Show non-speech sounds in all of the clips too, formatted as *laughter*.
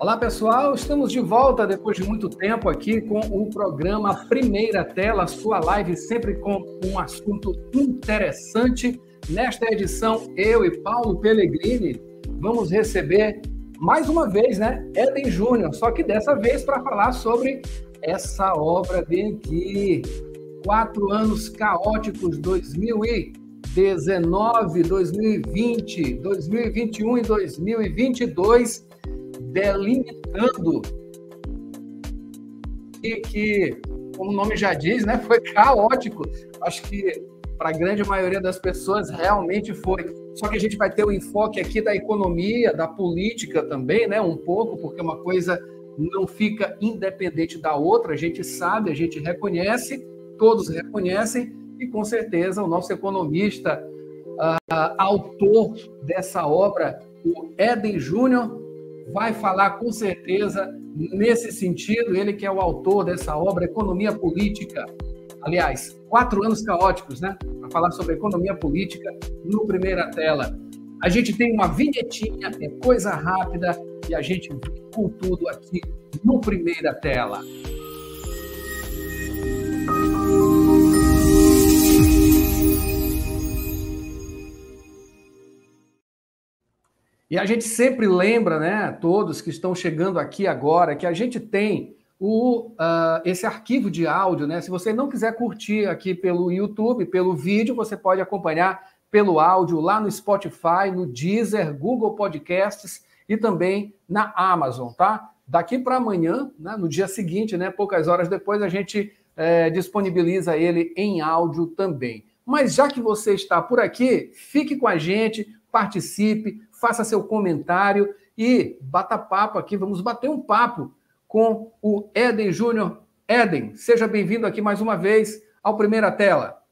Olá pessoal, estamos de volta depois de muito tempo aqui com o programa Primeira Tela, sua live sempre com um assunto interessante. Nesta edição, eu e Paulo Pellegrini vamos receber mais uma vez, né, Eden Júnior, só que dessa vez para falar sobre essa obra bem aqui. Quatro anos caóticos, 2019, 2020, 2021 e 2022 delimitando e que, como o nome já diz, né, foi caótico. Acho que para a grande maioria das pessoas realmente foi. Só que a gente vai ter o enfoque aqui da economia, da política também, né, um pouco, porque uma coisa não fica independente da outra, a gente sabe, a gente reconhece, todos reconhecem, e com certeza o nosso economista, uh, autor dessa obra, o Eden Júnior, vai falar com certeza nesse sentido, ele que é o autor dessa obra, Economia Política. Aliás, quatro anos caóticos, né? Para falar sobre economia política no primeira tela. A gente tem uma vinhetinha, é coisa rápida, e a gente com tudo aqui no primeira tela. E a gente sempre lembra, né, todos que estão chegando aqui agora, que a gente tem o, uh, esse arquivo de áudio, né? Se você não quiser curtir aqui pelo YouTube, pelo vídeo, você pode acompanhar pelo áudio lá no Spotify, no Deezer, Google Podcasts e também na Amazon, tá? Daqui para amanhã, né, no dia seguinte, né, poucas horas depois, a gente é, disponibiliza ele em áudio também. Mas já que você está por aqui, fique com a gente, participe, faça seu comentário e bata papo aqui. Vamos bater um papo com o Eden Júnior. Eden, seja bem-vindo aqui mais uma vez ao Primeira Tela.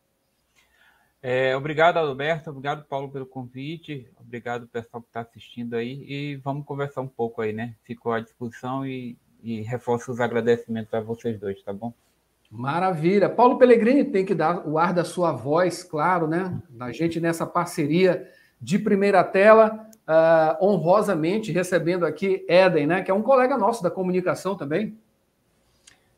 É, obrigado, Alberto. Obrigado, Paulo, pelo convite. Obrigado, pessoal que está assistindo aí. E vamos conversar um pouco aí, né? Fico à disposição e, e reforço os agradecimentos a vocês dois, tá bom? Maravilha. Paulo Pellegrini tem que dar o ar da sua voz, claro, né? Da gente nessa parceria de primeira tela uh, honrosamente recebendo aqui Eden, né, que é um colega nosso da comunicação também.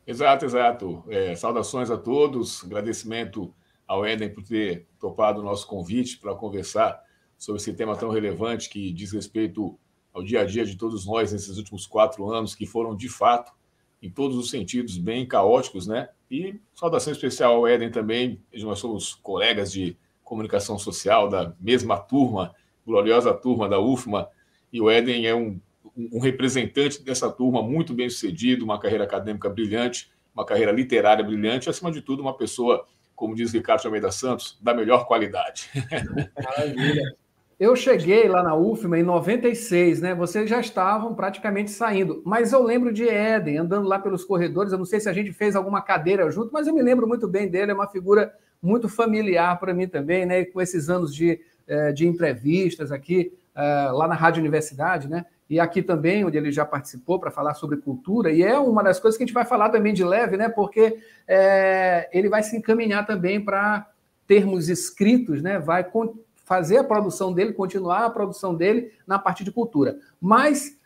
Exato, exato. É, saudações a todos, agradecimento ao Eden por ter topado o nosso convite para conversar sobre esse tema tão relevante que diz respeito ao dia a dia de todos nós nesses últimos quatro anos, que foram, de fato, em todos os sentidos, bem caóticos, né? E saudação especial ao Eden também, nós somos colegas de comunicação social da mesma turma gloriosa turma da UFMA, e o Éden é um, um representante dessa turma muito bem sucedido, uma carreira acadêmica brilhante, uma carreira literária brilhante, e, acima de tudo, uma pessoa, como diz Ricardo Almeida Santos, da melhor qualidade. Maravilha. Eu cheguei lá na UFMA em 96, né? Vocês já estavam praticamente saindo. Mas eu lembro de Éden andando lá pelos corredores. Eu não sei se a gente fez alguma cadeira junto, mas eu me lembro muito bem dele. É uma figura muito familiar para mim também, né? Com esses anos de é, de entrevistas aqui, é, lá na Rádio Universidade, né? E aqui também, onde ele já participou para falar sobre cultura, e é uma das coisas que a gente vai falar também de leve, né? Porque é, ele vai se encaminhar também para termos escritos, né? Vai fazer a produção dele, continuar a produção dele na parte de cultura. Mas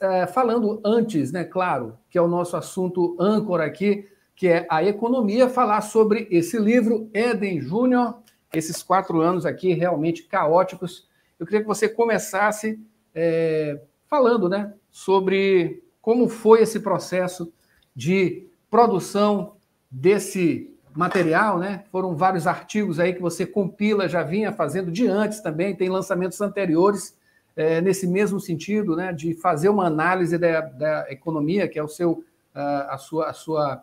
é, falando antes, né, claro, que é o nosso assunto âncora aqui, que é a economia, falar sobre esse livro, Eden Júnior, esses quatro anos aqui realmente caóticos. Eu queria que você começasse é, falando né, sobre como foi esse processo de produção desse material, né? Foram vários artigos aí que você compila, já vinha fazendo de antes também, tem lançamentos anteriores é, nesse mesmo sentido, né? De fazer uma análise da, da economia, que é o seu, a, a sua, a sua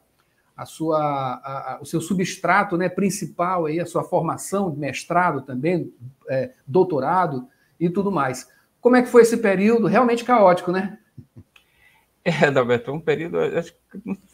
a sua, a, a, o seu substrato né, principal, aí, a sua formação de mestrado também, é, doutorado e tudo mais. Como é que foi esse período? Realmente caótico, né? *laughs* É, Dalberto, um período acho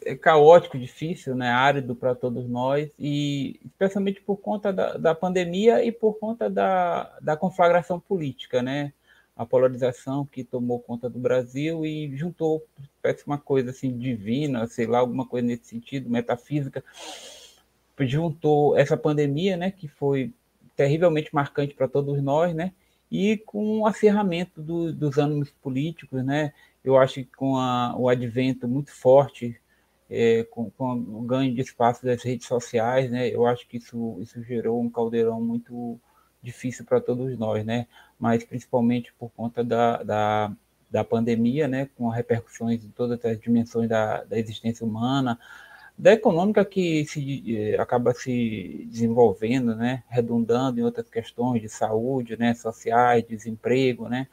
é caótico, difícil, né? árido para todos nós, e especialmente por conta da, da pandemia e por conta da, da conflagração política, né? A polarização que tomou conta do Brasil e juntou, parece uma coisa assim divina, sei lá, alguma coisa nesse sentido, metafísica, juntou essa pandemia, né, que foi terrivelmente marcante para todos nós, né, e com o acirramento do, dos ânimos políticos, né, Eu acho que com a, o advento muito forte, é, com, com, o ganho de espaço das redes sociais, né, eu acho que isso, isso gerou um caldeirão muito difícil para todos nós, né? Mas principalmente por conta da, da, da pandemia, né? Com repercussões em todas as dimensões da, da existência humana, da econômica que se eh, acaba se desenvolvendo, né? Redundando em outras questões de saúde, né? Sociais, desemprego, né?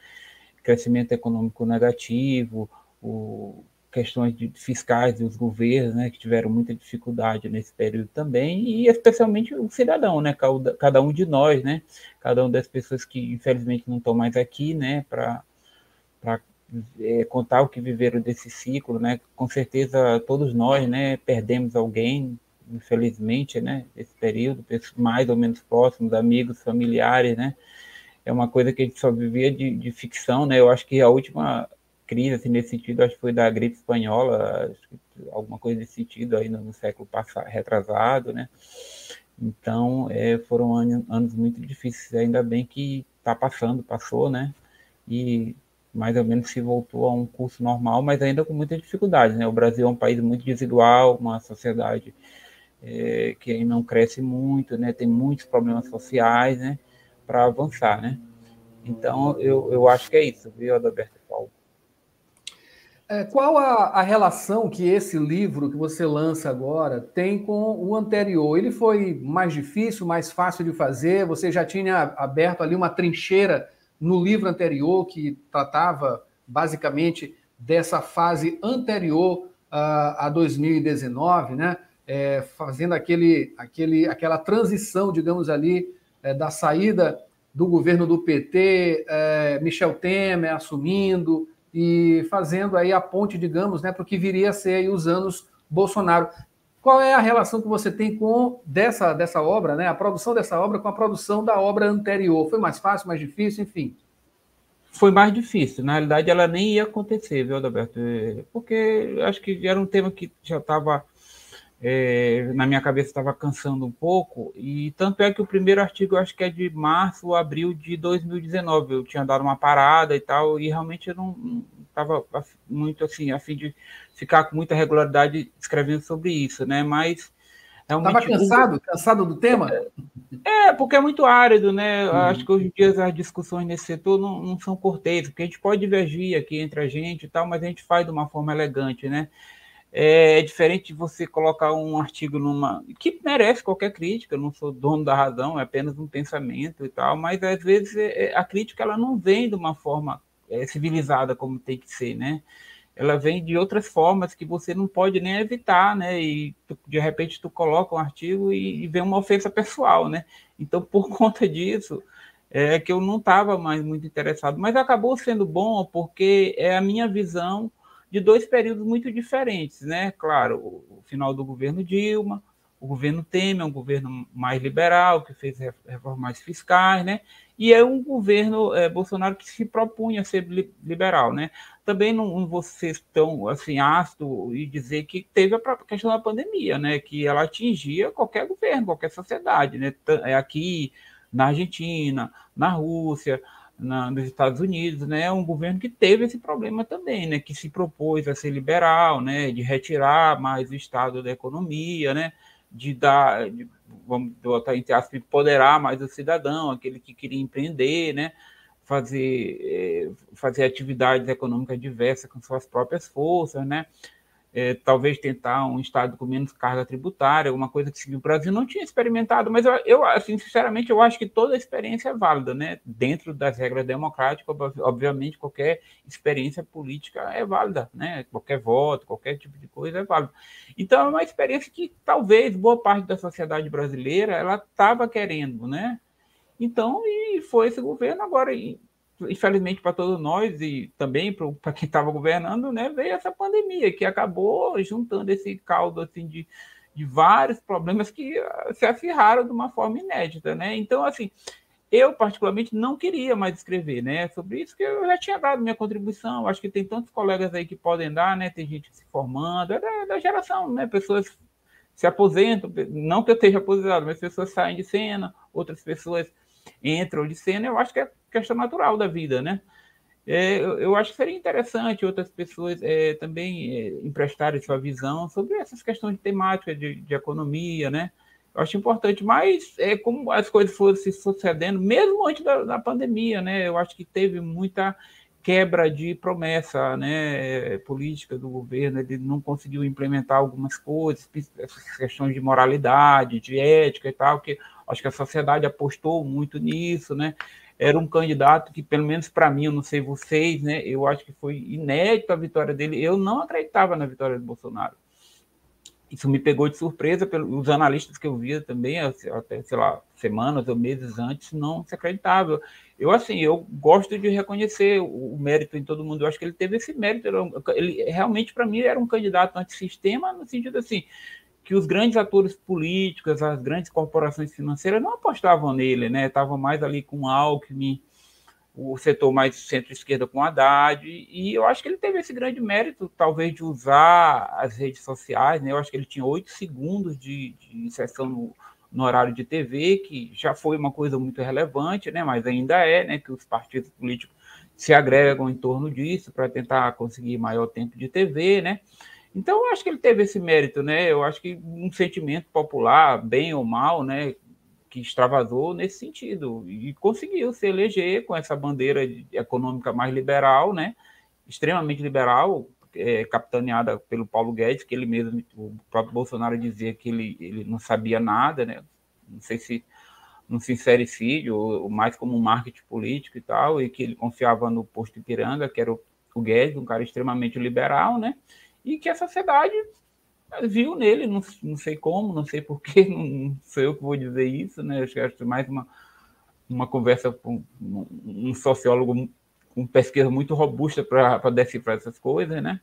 Crescimento econômico negativo, o, questões de, fiscais dos governos, né, que tiveram muita dificuldade nesse período também, e especialmente o cidadão, né, cada, cada um de nós, né, cada uma das pessoas que infelizmente não estão mais aqui, né, para é, contar o que viveram desse ciclo, né, com certeza todos nós, né, perdemos alguém, infelizmente, né, esse período, mais ou menos próximos, amigos, familiares, né, é uma coisa que a gente só vivia de, de ficção, né, eu acho que a última crise, assim, nesse sentido, acho que foi da gripe espanhola, alguma coisa nesse sentido aí no, no século passado, retrasado, né? Então, é, foram anos, anos, muito difíceis, ainda bem que está passando, passou, né? E mais ou menos se voltou a um curso normal, mas ainda com muita dificuldade, né? O Brasil é um país muito desigual, uma sociedade é, que não cresce muito, né? Tem muitos problemas sociais, né? Para avançar, né? Então, eu, eu acho que é isso, viu, Adalberto? É, qual a, a, relação que esse livro que você lança agora tem com o anterior? Ele foi mais difícil, mais fácil de fazer? Você já tinha aberto ali uma trincheira no livro anterior que tratava basicamente dessa fase anterior a, a 2019, né? É, fazendo aquele, aquele, aquela transição, digamos ali, é, da saída do governo do PT, é, Michel Temer assumindo, e fazendo aí a ponte, digamos, né, para o que viria a ser os anos Bolsonaro. Qual é a relação que você tem com dessa, dessa obra, né, a produção dessa obra com a produção da obra anterior? Foi mais fácil, mais difícil, enfim? Foi mais difícil. Na realidade, ela nem ia acontecer, viu, Adalberto? Porque acho que era um tema que já estava é, na minha cabeça estava cansando um pouco, e tanto é que o primeiro artigo eu acho que é de março ou abril de 2019. Eu tinha dado uma parada e tal, e realmente eu não estava muito assim, a fim de ficar com muita regularidade escrevendo sobre isso, né? Mas. Estava cansado? Cansado do tema? É, porque é muito árido, né? Uhum. Acho que hoje em dia as discussões nesse setor não, não são cortês, porque a gente pode divergir aqui entre a gente e tal, mas a gente faz de uma forma elegante, né? É, é, diferente de você colocar um artigo numa. que merece qualquer crítica, eu não sou dono da razão, é apenas um pensamento e tal, mas às vezes é, é, a crítica ela não vem de uma forma é, civilizada como tem que ser, né? Ela vem de outras formas que você não pode nem evitar, né? E tu, de repente tu coloca um artigo e, e vem uma ofensa pessoal, né? Então, por *laughs* conta disso, é que eu não estava mais muito interessado, mas acabou sendo bom porque é a minha visão de dois períodos muito diferentes, né? Claro, o, final do governo Dilma, o governo Temer, um governo mais liberal, que fez reformas fiscais, né? E é um governo é, Bolsonaro que se propunha ser liberal, né? Também não, não vou ser tão assim ácido e dizer que teve a questão da pandemia, né? Que ela atingia qualquer governo, qualquer sociedade, né? É aqui na Argentina, na Rússia, na, nos Estados Unidos, né, é um governo que teve esse problema também, né, que se propôs a ser liberal, né, de retirar mais o Estado da economia, né, de dar, de, vamos botar entre aspas, empoderar mais o cidadão, aquele que queria empreender, né, fazer, eh, fazer atividades econômicas diversas com suas próprias forças, né, é, talvez tentar um estado com menos carga tributária, alguma coisa que o Brasil não tinha experimentado, mas eu, eu, assim, sinceramente, eu acho que toda experiência é válida, né? Dentro das regras democráticas, obviamente, qualquer experiência política é válida, né? Qualquer voto, qualquer tipo de coisa é válido. Então, é uma experiência que talvez boa parte da sociedade brasileira ela estava querendo, né? Então, e foi esse governo agora, infelizmente para todos nós e também para quem estava governando, né, veio essa pandemia que acabou juntando esse caldo assim de, de vários problemas que ah, se acirraram de uma forma inédita, né? Então, assim, eu particularmente não queria mais escrever, né, sobre isso que eu já tinha dado minha contribuição. Acho que tem tantos colegas aí que podem dar, né? Tem gente se formando, é da, da geração, né? Pessoas se aposentam, não que eu esteja aposentado, mas pessoas saem de cena, outras pessoas entram de cena. Eu acho que é questão natural da vida, né? É, eu, eu, acho que seria interessante outras pessoas é, também é, emprestarem sua visão sobre essas questões de temática de, de economia, né? Eu acho importante, mas é como as coisas foram se sucedendo, mesmo antes da, da pandemia, né? Eu acho que teve muita quebra de promessa né, política do governo, ele não conseguiu implementar algumas coisas, essas questões de moralidade, de ética e tal, que acho que a sociedade apostou muito nisso, né? Era um candidato que, pelo menos para mim, eu não sei vocês, né? Eu acho que foi inédito a vitória dele. Eu não acreditava na vitória do Bolsonaro. Isso me pegou de surpresa pelos analistas que eu via também, até, sei lá, semanas ou meses antes, não se acreditava. Eu, assim, eu gosto de reconhecer o, mérito em todo mundo. Eu acho que ele teve esse mérito. Ele, realmente, para mim, era um candidato antissistema, no sentido assim, que os grandes atores políticos, as grandes corporações financeiras não apostavam nele, né? Estavam mais ali com Alckmin, o setor mais centro-esquerda com Haddad, e eu acho que ele teve esse grande mérito, talvez, de usar as redes sociais, né? Eu acho que ele tinha oito segundos de, de inserção no, no horário de TV, que já foi uma coisa muito relevante, né, mas ainda é, né, que os partidos políticos se agregam em torno disso para tentar conseguir maior tempo de TV, né? Então, eu acho que ele teve esse mérito, né? Eu acho que um sentimento popular, bem ou mal, né, que extravasou nesse sentido e conseguiu se eleger com essa bandeira econômica mais liberal, né? Extremamente liberal, é, capitaneada pelo Paulo Guedes, que ele mesmo, o próprio Bolsonaro dizia que ele, ele não sabia nada, né? Não sei se um sincericídio, ou mais como um marketing político e tal, e que ele confiava no posto Ipiranga, que era o, o Guedes, um cara extremamente liberal, né? E que a sociedade viu nele, não, não sei como, não sei porquê, *laughs* não sou eu que vou dizer isso, né? Acho que mais uma, uma conversa com um sociólogo com pesquisa muito robusta para decifrar essas coisas, né?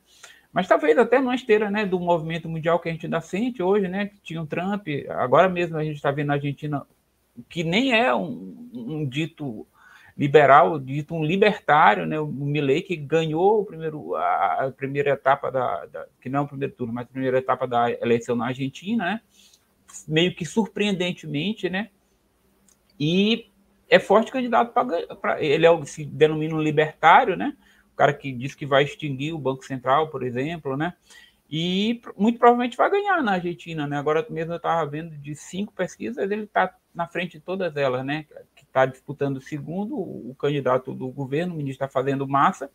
Mas talvez até numa esteira né, do movimento mundial que a gente ainda sente hoje, né? Que tinha o Trump, agora mesmo a gente está vendo a Argentina, que nem é um, um, dito liberal, dito um libertário, né? O Milley que ganhou o primeiro, a, primeira etapa da, da, que não é o primeiro turno, mas a primeira etapa da eleição na Argentina, né? Meio que surpreendentemente, né? E é forte candidato para. Ele é, se denomina um libertário, né? O cara que diz que vai extinguir o Banco Central, por exemplo, né? E muito provavelmente vai ganhar na Argentina, né? Agora mesmo eu estava vendo de cinco pesquisas, ele está na frente de todas elas, né? Está disputando o segundo, o candidato do governo, o ministro está fazendo massa,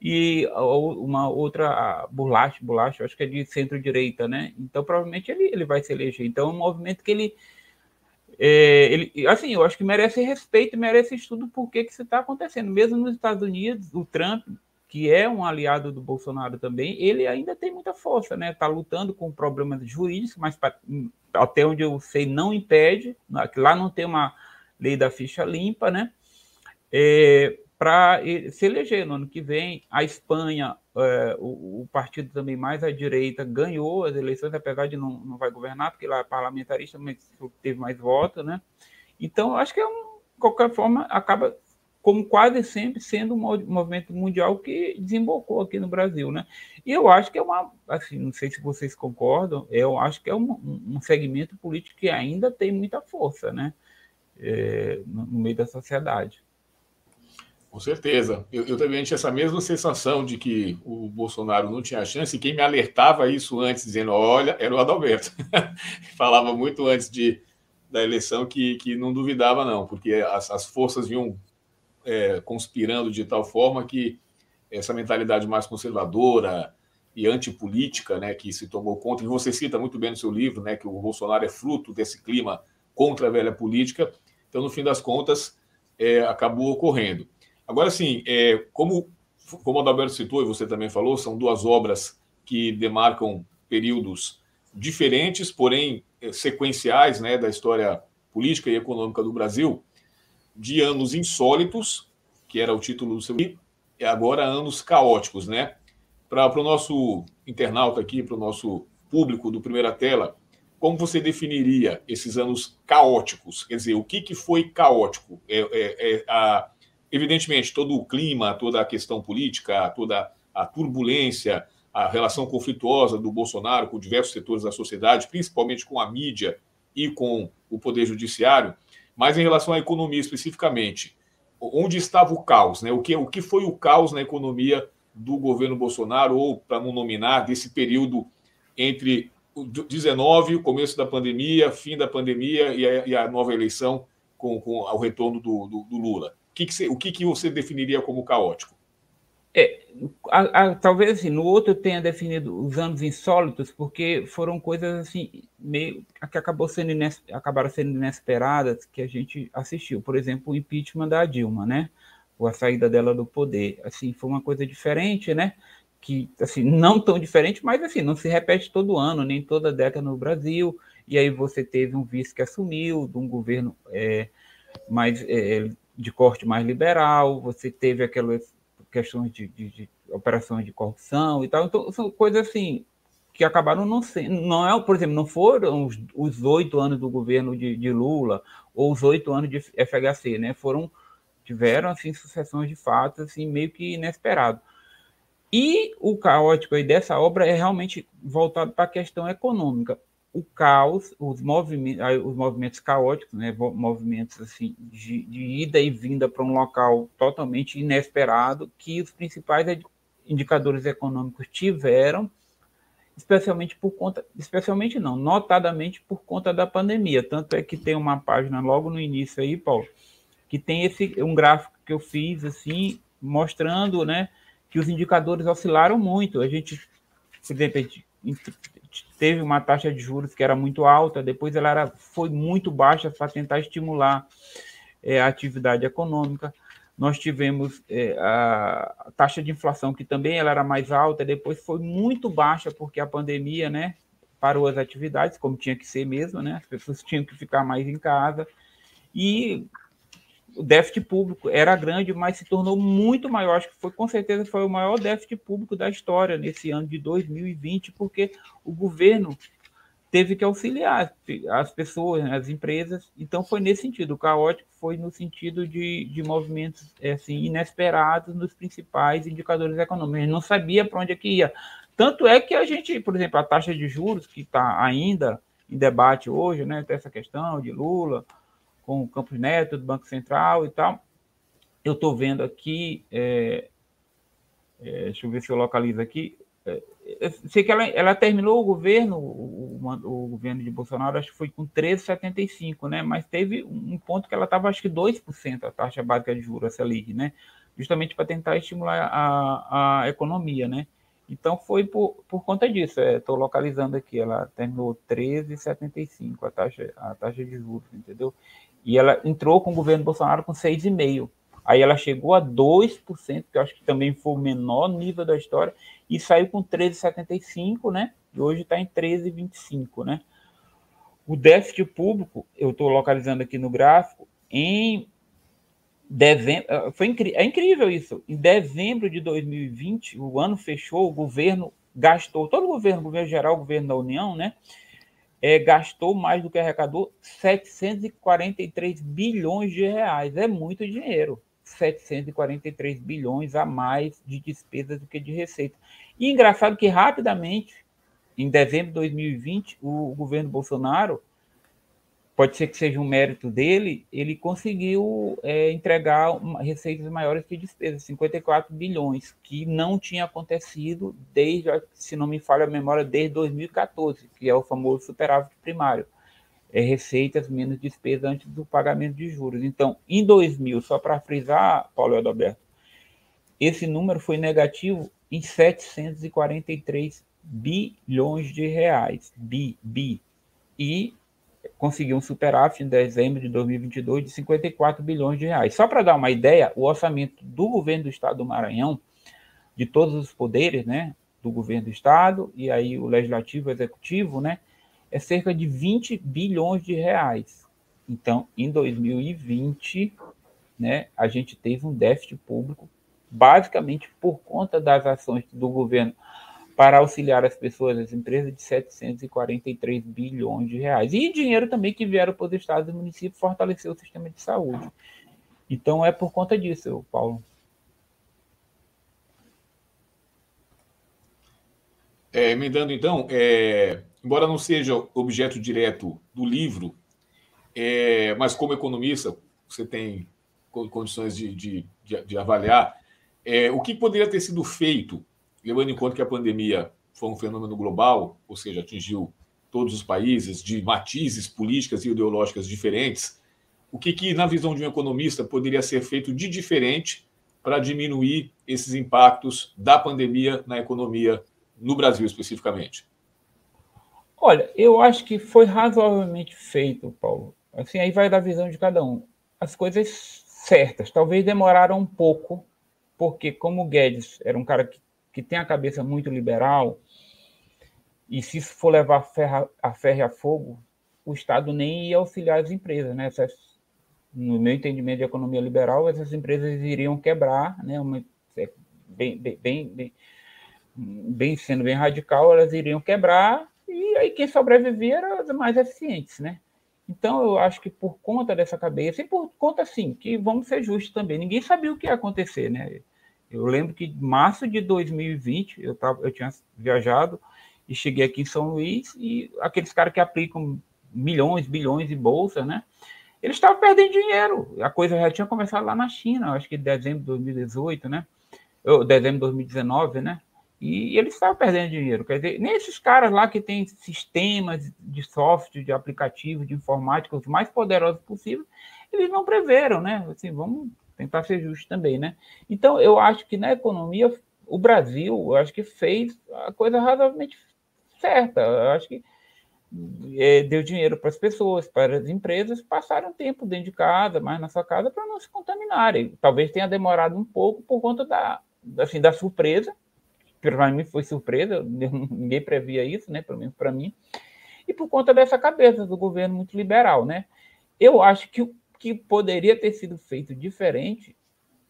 e uma outra, Bulacho, Bulacho, acho que é de centro-direita, né? Então provavelmente ele, ele vai se eleger. Então é um movimento que ele é, ele, assim, eu acho que merece respeito, merece estudo por que isso está acontecendo. Mesmo nos Estados Unidos, o Trump, que é um aliado do Bolsonaro também, ele ainda tem muita força, né? Está lutando com problemas jurídicos, mas pra, até onde eu sei não impede, lá não tem uma lei da ficha limpa, né? É, para se eleger no ano que vem. A Espanha, é, o, o, partido também mais à direita, ganhou as eleições, apesar de não, não vai governar, porque lá é parlamentarista, mas teve mais votos, né? Então, acho que, é um, de qualquer forma, acaba, como quase sempre, sendo um movimento mundial que desembocou aqui no Brasil, né? E eu acho que é uma, assim, não sei se vocês concordam, eu acho que é um, um segmento político que ainda tem muita força, né? É, no, meio da sociedade. Com certeza. Eu, eu, também tinha essa mesma sensação de que o Bolsonaro não tinha chance, e quem me alertava isso antes, dizendo: olha, era o Adalberto. *laughs* Falava muito antes de, da eleição que, que não duvidava, não, porque as, as forças vinham é, conspirando de tal forma que essa mentalidade mais conservadora e antipolítica né, que se tomou conta, e você cita muito bem no seu livro né, que o Bolsonaro é fruto desse clima contra a velha política, então, no fim das contas, é, acabou ocorrendo. Agora, sim, é, como, como o Adalberto citou e você também falou, são duas obras que demarcam períodos diferentes, porém é, sequenciais né, da história política e econômica do Brasil, de anos insólitos, que era o título do seu livro, e agora anos caóticos, né? Para o nosso internauta aqui, para o nosso público do Primeira Tela, como você definiria esses anos caóticos? Quer dizer, o que, que foi caótico? É, é, é a, Evidentemente, todo o clima, toda a questão política, toda a turbulência, a relação conflituosa do Bolsonaro com diversos setores da sociedade, principalmente com a mídia e com o Poder Judiciário, mas em relação à economia especificamente, onde estava o caos, né? O que, o que foi o caos na economia do governo Bolsonaro, ou para não nominar, desse período entre 19, o começo da pandemia, fim da pandemia e a, e a nova eleição com, com o retorno do, do, do Lula. O, que, que, você, o que, que você definiria como caótico? É, a, a, talvez assim, no outro eu tenha definido os anos insólitos, porque foram coisas assim, meio que acabou sendo ines, acabaram sendo inesperadas que a gente assistiu. Por exemplo, o impeachment da Dilma, né? Ou a saída dela do poder. Assim, foi uma coisa diferente, né? Que, assim, não tão diferente, mas assim, não se repete todo ano, nem toda década no Brasil. E aí você teve um vice que assumiu, de um governo é, mais é, de corte mais liberal, você teve aquelas questões de, de, de, operações de corrupção e tal. Então, são coisas assim que acabaram não sendo. Não é, por exemplo, não foram os oito anos do governo de, de, Lula ou os oito anos de FHC, né? Foram tiveram assim sucessões de fatos assim meio que inesperado. E o caótico aí dessa obra é realmente voltado para a questão econômica o caos, os movimentos, os movimentos caóticos, né, movimentos assim de, de ida e vinda para um local totalmente inesperado, que os principais indicadores econômicos tiveram, especialmente por conta, especialmente não, notadamente por conta da pandemia. Tanto é que tem uma página logo no início aí, Paulo, que tem esse um gráfico que eu fiz assim, mostrando, né, que os indicadores oscilaram muito. A gente, por exemplo, teve uma taxa de juros que era muito alta, depois ela era, foi muito baixa para tentar estimular é, a atividade econômica. Nós tivemos é, a taxa de inflação, que também ela era mais alta, depois foi muito baixa, porque a pandemia né, parou as atividades, como tinha que ser mesmo, né? as pessoas tinham que ficar mais em casa. E o déficit público era grande, mas se tornou muito maior. Acho que foi com certeza foi o maior déficit público da história nesse ano de 2020, porque o governo teve que auxiliar as pessoas, né, as empresas. Então foi nesse sentido. O caótico foi no sentido de, de movimentos é, assim, inesperados nos principais indicadores econômicos. A gente não sabia para onde é que ia. Tanto é que a gente, por exemplo, a taxa de juros que está ainda em debate hoje, né, essa questão de Lula, com o Campos Neto, do Banco Central e tal. Eu estou vendo aqui, é, é, deixa eu ver se eu localizo aqui. É, sei que ela, ela terminou o governo, o, o, governo de Bolsonaro, acho que foi com 13,75, né? Mas teve um ponto que ela estava, acho que 2% a taxa básica de juros, essa Selic, né? Justamente para tentar estimular a, a economia, né? Então foi por, por conta disso. Estou é, localizando aqui, ela terminou 13,75 a taxa, a taxa de juros, entendeu? E ela entrou com o governo Bolsonaro com 6,5%. Aí ela chegou a 2%, que eu acho que também foi o menor nível da história, e saiu com 13,75%, né? E hoje está em 13,25%, né? O déficit público, eu estou localizando aqui no gráfico, em dezembro, ah, foi é incrível isso. Em dezembro de 2020, o ano fechou, o governo gastou, todo o governo, o governo geral, o governo da União, né? É, gastou mais do que arrecadou 743 bilhões de reais. É muito dinheiro. 743 bilhões a mais de despesas do que de receita. E engraçado que rapidamente, em dezembro de 2020, o governo Bolsonaro pode ser que seja um mérito dele, ele conseguiu é, entregar receitas maiores que despesas, 54 bilhões, que não tinha acontecido desde, se não me falha a memória, desde 2014, que é o famoso superávit primário. É receitas menos despesas antes do pagamento de juros. Então, em 2000, só para frisar, Paulo Adalberto, esse número foi negativo em 743 bilhões de reais. Bi, bi. E conseguiu um superávit em dezembro de 2022 de 54 bilhões de reais. Só para dar uma ideia, o orçamento do governo do estado do Maranhão, de todos os poderes, né, do governo do estado e aí o legislativo, o executivo, né, é cerca de 20 bilhões de reais. Então, em 2020, né, a gente teve um déficit público basicamente por conta das ações do governo para auxiliar as pessoas, as empresas, de 743 bilhões de reais. E dinheiro também que vieram para os estados e municípios fortalecer o sistema de saúde. Então é por conta disso, Paulo. É, então, é, embora não seja objeto direto do livro, é, mas como economista, você tem condições de, de, de, de avaliar. É, o que poderia ter sido feito, levando em conta que a pandemia foi um fenômeno global, ou seja, atingiu todos os países, de matizes políticas e ideológicas diferentes, o que, que, na visão de um economista, poderia ser feito de diferente para diminuir esses impactos da pandemia na economia no Brasil especificamente? Olha, eu acho que foi razoavelmente feito, Paulo. Assim, aí vai da visão de cada um. As coisas certas, talvez demoraram um pouco, porque como o Guedes era um cara que, que tem a cabeça muito liberal, e se isso for levar a ferro a, ferro a fogo, o Estado nem ia auxiliar as empresas, né? Essas, no meu entendimento de economia liberal, essas empresas iriam quebrar, né? Uma, é, bem, bem, bem, bem, sendo bem radical, elas iriam quebrar e aí quem sobrevivia eram as mais eficientes, né? Então eu acho que por conta dessa cabeça e por conta assim que vamos ser justos também, ninguém sabia o que ia acontecer, né? Eu lembro que em março de 2020 eu tava, eu tinha viajado e cheguei aqui em São Luís e aqueles caras que aplicam milhões, bilhões de bolsa, né? Eles estavam perdendo dinheiro. A coisa já tinha começado lá na China, acho que em dezembro de 2018, né? Ou dezembro de 2019, né? E eles estavam perdendo dinheiro. Quer dizer, nem esses caras lá que têm sistemas de software, de aplicativo, de informática, os mais poderosos possíveis, eles não preveram, né? Assim, vamos tentar ser justos também, né? Então, eu acho que na economia, o Brasil, eu acho que fez a coisa razoavelmente certa. Eu acho que é, deu dinheiro para as pessoas, para as empresas, passaram tempo dentro de casa, mais na sua casa, para não se contaminarem. Talvez tenha demorado um pouco por conta da, assim, da surpresa, para mim foi surpresa, *laughs* ninguém previa isso, né, pelo menos para mim, e por conta dessa cabeça do governo muito liberal. Né? Eu acho que que poderia ter sido feito diferente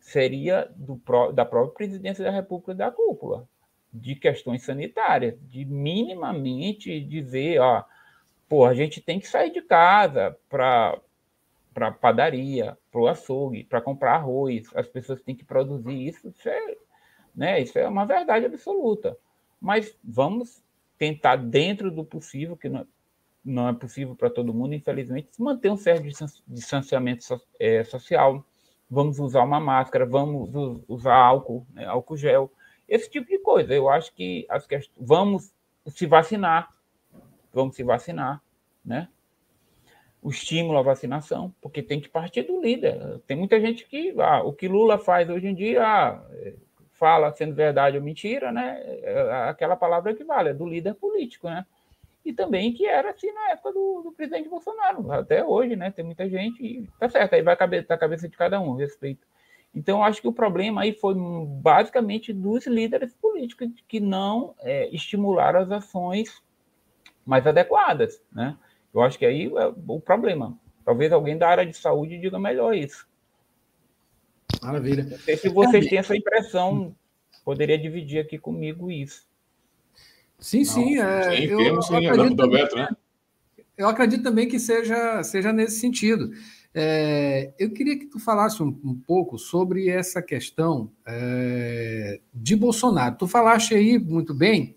seria do, da própria presidência da República da cúpula de questões sanitárias, de minimamente dizer, ó, pô, a gente tem que sair de casa para para padaria, para o açougue, para comprar arroz, as pessoas têm que produzir isso, isso é, né, isso é uma verdade absoluta. Mas vamos tentar, dentro do possível, que não, não é possível para todo mundo, infelizmente, manter um certo distanciamento é, social. Vamos usar uma máscara, vamos usar álcool, né, álcool gel, esse tipo de coisa. Eu acho que as questões, vamos se vacinar, vamos se vacinar, né? O estímulo à vacinação, porque tem que partir do líder. Tem muita gente que ah, o que Lula faz hoje em dia ah, fala sendo verdade ou mentira, né? É, aquela palavra que vale, é do líder político, né? E também que era assim na época do, do presidente Bolsonaro, até hoje, né? Tem muita gente, e tá certo, aí vai a cabeça, a cabeça de cada um, respeito. Então, acho que o problema aí foi basicamente dos líderes políticos que não é, estimularam as ações mais adequadas, né? Eu acho que aí é o problema. Talvez alguém da área de saúde diga melhor isso. Maravilha. Não sei se vocês têm essa impressão, poderia dividir aqui comigo isso. Sim, sim. É, eu, temos, sim, eu, acredito, também, né? eu acredito também que seja, seja nesse sentido. É, eu queria que tu falasse um, um pouco sobre essa questão é, de Bolsonaro. Tu falaste aí muito bem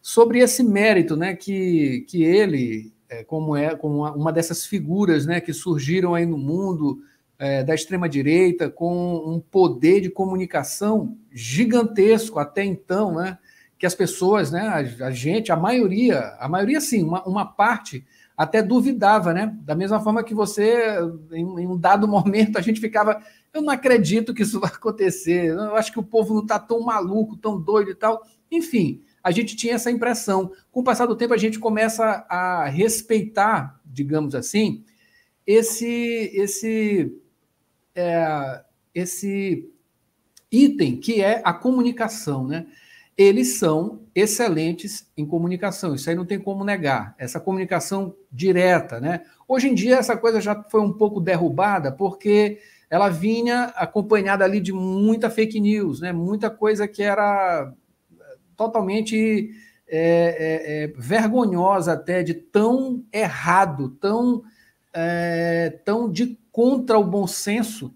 sobre esse mérito, né, que, que ele, é, como é como uma, dessas figuras, né, que surgiram aí no mundo é, da extrema direita com um poder de comunicação gigantesco até então, né, que as pessoas, né, a, a gente, a maioria, a maioria sim, uma, uma parte até duvidava, né? Da mesma forma que você, em, um dado momento, a gente ficava, eu não acredito que isso vai acontecer, eu acho que o povo não está tão maluco, tão doido e tal. Enfim, a gente tinha essa impressão. Com o passar do tempo, a gente começa a respeitar, digamos assim, esse, esse, é, esse item que é a comunicação, né? Eles são excelentes em comunicação. Isso aí não tem como negar. Essa comunicação direta, né? Hoje em dia essa coisa já foi um pouco derrubada porque ela vinha acompanhada ali de muita fake news, né? Muita coisa que era totalmente é, é, é, vergonhosa até de tão errado, tão é, tão de contra o bom senso.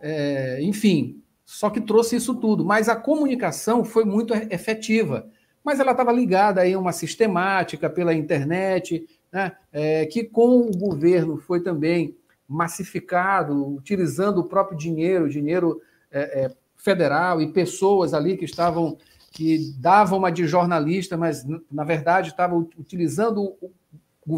É, enfim, só que trouxe isso tudo. Mas a comunicação foi muito efetiva. Mas ela estava ligada aí a uma sistemática pela internet, né? É, que com o governo foi também massificado, utilizando o próprio dinheiro, dinheiro é, é, federal e pessoas ali que estavam que davam uma de jornalista, mas na verdade estavam utilizando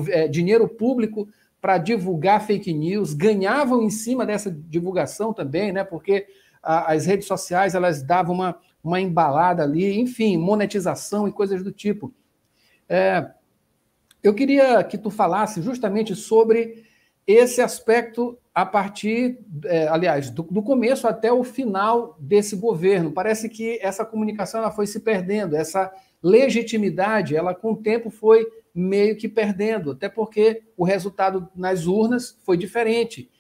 é, dinheiro público para divulgar fake news, ganhavam em cima dessa divulgação também, né? Porque as redes sociais elas davam uma, uma embalada ali, enfim, monetização e coisas do tipo. É, eu queria que tu falasse justamente sobre esse aspecto a partir, é, aliás, do, do, começo até o final desse governo. Parece que essa comunicação ela foi se perdendo, essa legitimidade, ela com o tempo foi meio que perdendo, até porque o resultado nas urnas foi diferente.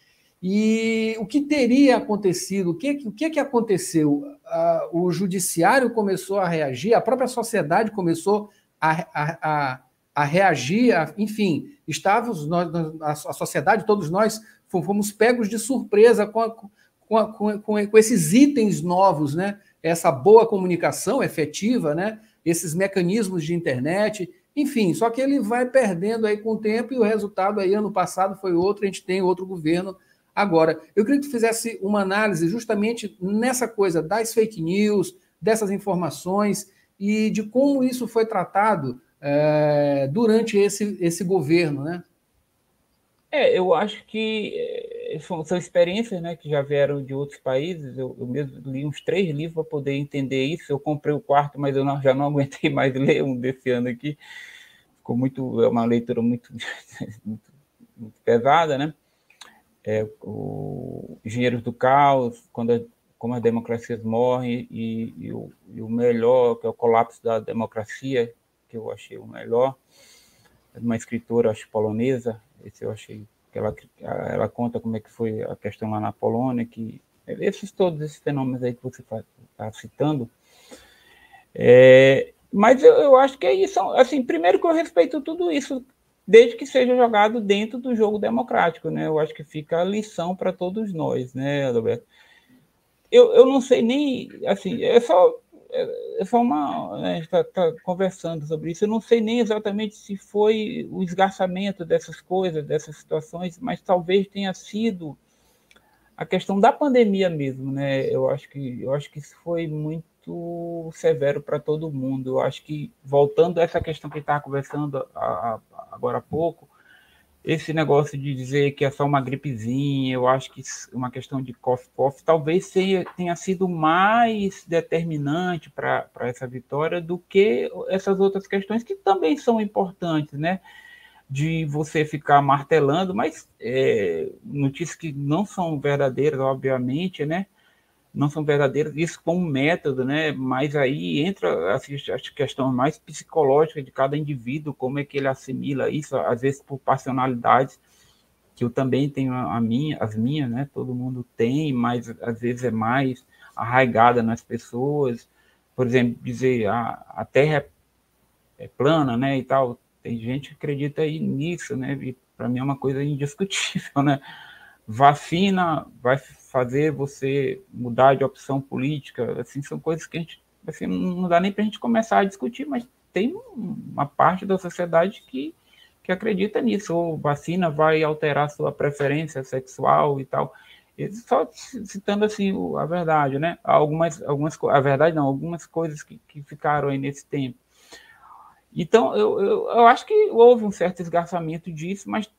E o que teria acontecido? O que, o que, que aconteceu? O judiciário começou a reagir, a própria sociedade começou a, a, a, a reagir, a, enfim, estávamos, nós, a sociedade, todos nós, fomos pegos de surpresa com, com, com, com, esses itens novos, né? Essa boa comunicação efetiva, né? Esses mecanismos de internet, enfim, só que ele vai perdendo aí com o tempo e o resultado aí ano passado foi outro, a gente tem outro governo agora. Eu queria que tu fizesse uma análise justamente nessa coisa das fake news, dessas informações e de como isso foi tratado é, durante esse, esse governo, né? É, eu acho que eh, são, são, experiências né, que já vieram de outros países. Eu, eu mesmo li uns três livros para poder entender isso. Eu comprei o quarto, mas eu não, já não *laughs* aguentei mais ler um desse ano aqui. Ficou muito, é uma leitura muito, *laughs* muito, muito pesada, né? É, o Engenheiros do Caos, quando a, como as democracias morrem, e, e, o, e o melhor, que é o colapso da democracia, que eu achei o melhor, é uma escritora, acho, polonesa, esse eu achei que ela, ela conta como é que foi a questão lá na Polônia, que esses todos esses fenômenos aí que você está citando. É, mas eu, eu, acho que é isso. Assim, primeiro que eu respeito tudo isso, desde que seja jogado dentro do jogo democrático, né? Eu acho que fica a lição para todos nós, né, Alberto? Eu, eu não sei nem, assim, é só é, é só uma. Né, a gente está tá conversando sobre isso. Eu não sei nem exatamente se foi o esgarçamento dessas coisas, dessas situações, mas talvez tenha sido a questão da pandemia mesmo, né? Eu acho que eu acho que isso foi muito severo para todo mundo. Eu acho que voltando a essa questão que estava conversando a, a, agora há pouco, esse negócio de dizer que é só uma gripezinha, eu acho que uma questão de cough-cough talvez tenha sido mais determinante para essa vitória do que essas outras questões que também são importantes, né? De você ficar martelando, mas é, notícias que não são verdadeiras, obviamente, né? Não são verdadeiras, isso como método, né? Mas aí entra as, as questões mais psicológicas de cada indivíduo, como é que ele assimila isso, às vezes por passionalidades, que eu também tenho a minha, as minhas, né? Todo mundo tem, mas às vezes é mais arraigada nas pessoas. Por exemplo, dizer a, ah, a Terra é, é plana, né? E tal. Tem gente que acredita aí nisso, né? Para mim é uma coisa indiscutível, *laughs* né? Vacina vai fazer você mudar de opção política, assim, são coisas que a gente, assim, não dá nem para a gente começar a discutir, mas tem uma parte da sociedade que, que acredita nisso, ou vacina vai alterar sua preferência sexual e tal. Só citando assim a verdade, né? Algumas, algumas, a verdade não, algumas coisas que, que ficaram aí nesse tempo. Então, eu, eu, eu acho que houve um certo esgarçamento disso, mas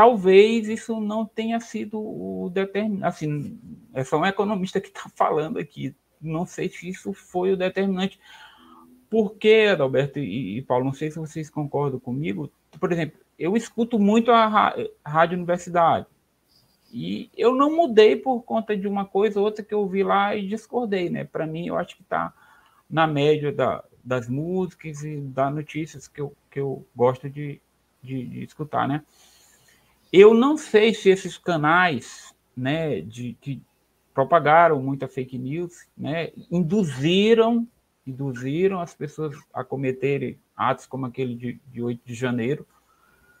talvez isso não tenha sido o determinante. Assim, é só um economista que está falando aqui. Não sei se isso foi o determinante. Porque, Adalberto e, e, Paulo, não sei se vocês concordam comigo. Por exemplo, eu escuto muito a Rádio Universidade. E eu não mudei por conta de uma coisa ou outra que eu vi lá e discordei, né? Para mim, eu acho que está na média da, das músicas e das notícias que eu, que eu gosto de, de, de escutar, né? Eu não sei se esses canais, né, de que propagaram muita fake news, né, induziram, induziram as pessoas a cometerem atos como aquele de, de 8 de janeiro.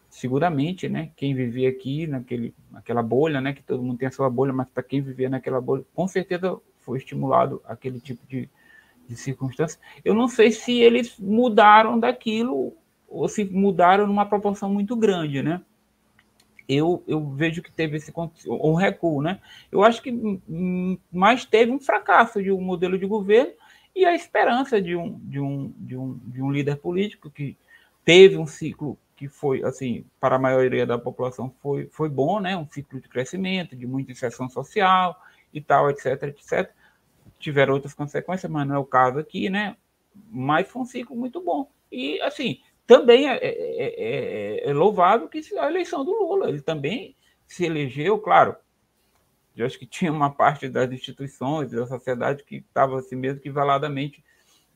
Seguramente, né, quem vivia aqui naquele, naquela bolha, né, que todo mundo tem a sua bolha, mas para quem vivia naquela bolha, com certeza foi estimulado aquele tipo de, de circunstância. Eu não sei se eles mudaram daquilo ou se mudaram numa proporção muito grande, né? Eu, eu vejo que teve esse um recuo, né? Eu acho que mais teve um fracasso de um modelo de governo e a esperança de um, de um, de um, de um líder político que teve um ciclo que foi, assim, para a maioria da população foi, foi bom, né? Um ciclo de crescimento, de muita inserção social e tal, etc, etc. Tiveram outras consequências, mas não é o caso aqui, né? Mas foi um ciclo muito bom. E, assim, também é, é, é, é, louvável que a eleição do Lula, ele também se elegeu, claro, eu acho que tinha uma parte das instituições, da sociedade que estava assim mesmo que veladamente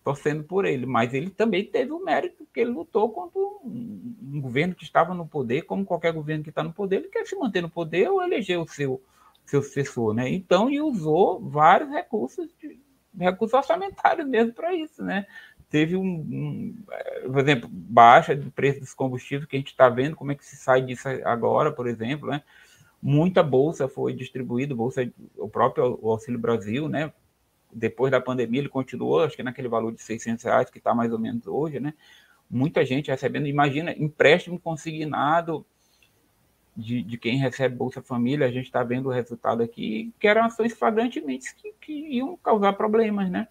torcendo por ele, mas ele também teve o mérito que ele lutou contra um, um governo que estava no poder, como qualquer governo que está no poder, ele quer se manter no poder ou eleger o seu, seu sucessor, né? Então, e usou vários recursos, de, recursos orçamentários mesmo para isso, né? Teve um, um, é, por exemplo, baixa do preço dos combustíveis, que a gente está vendo como é que se sai disso agora, por exemplo, né? Muita bolsa foi distribuída, bolsa, o próprio Auxílio Brasil, né? Depois da pandemia, ele continuou, acho que naquele valor de 600 reais, que está mais ou menos hoje, né? Muita gente recebendo, imagina, empréstimo consignado de, de quem recebe Bolsa Família, a gente está vendo o resultado aqui, que eram ações flagrantemente que, que iam causar problemas, né?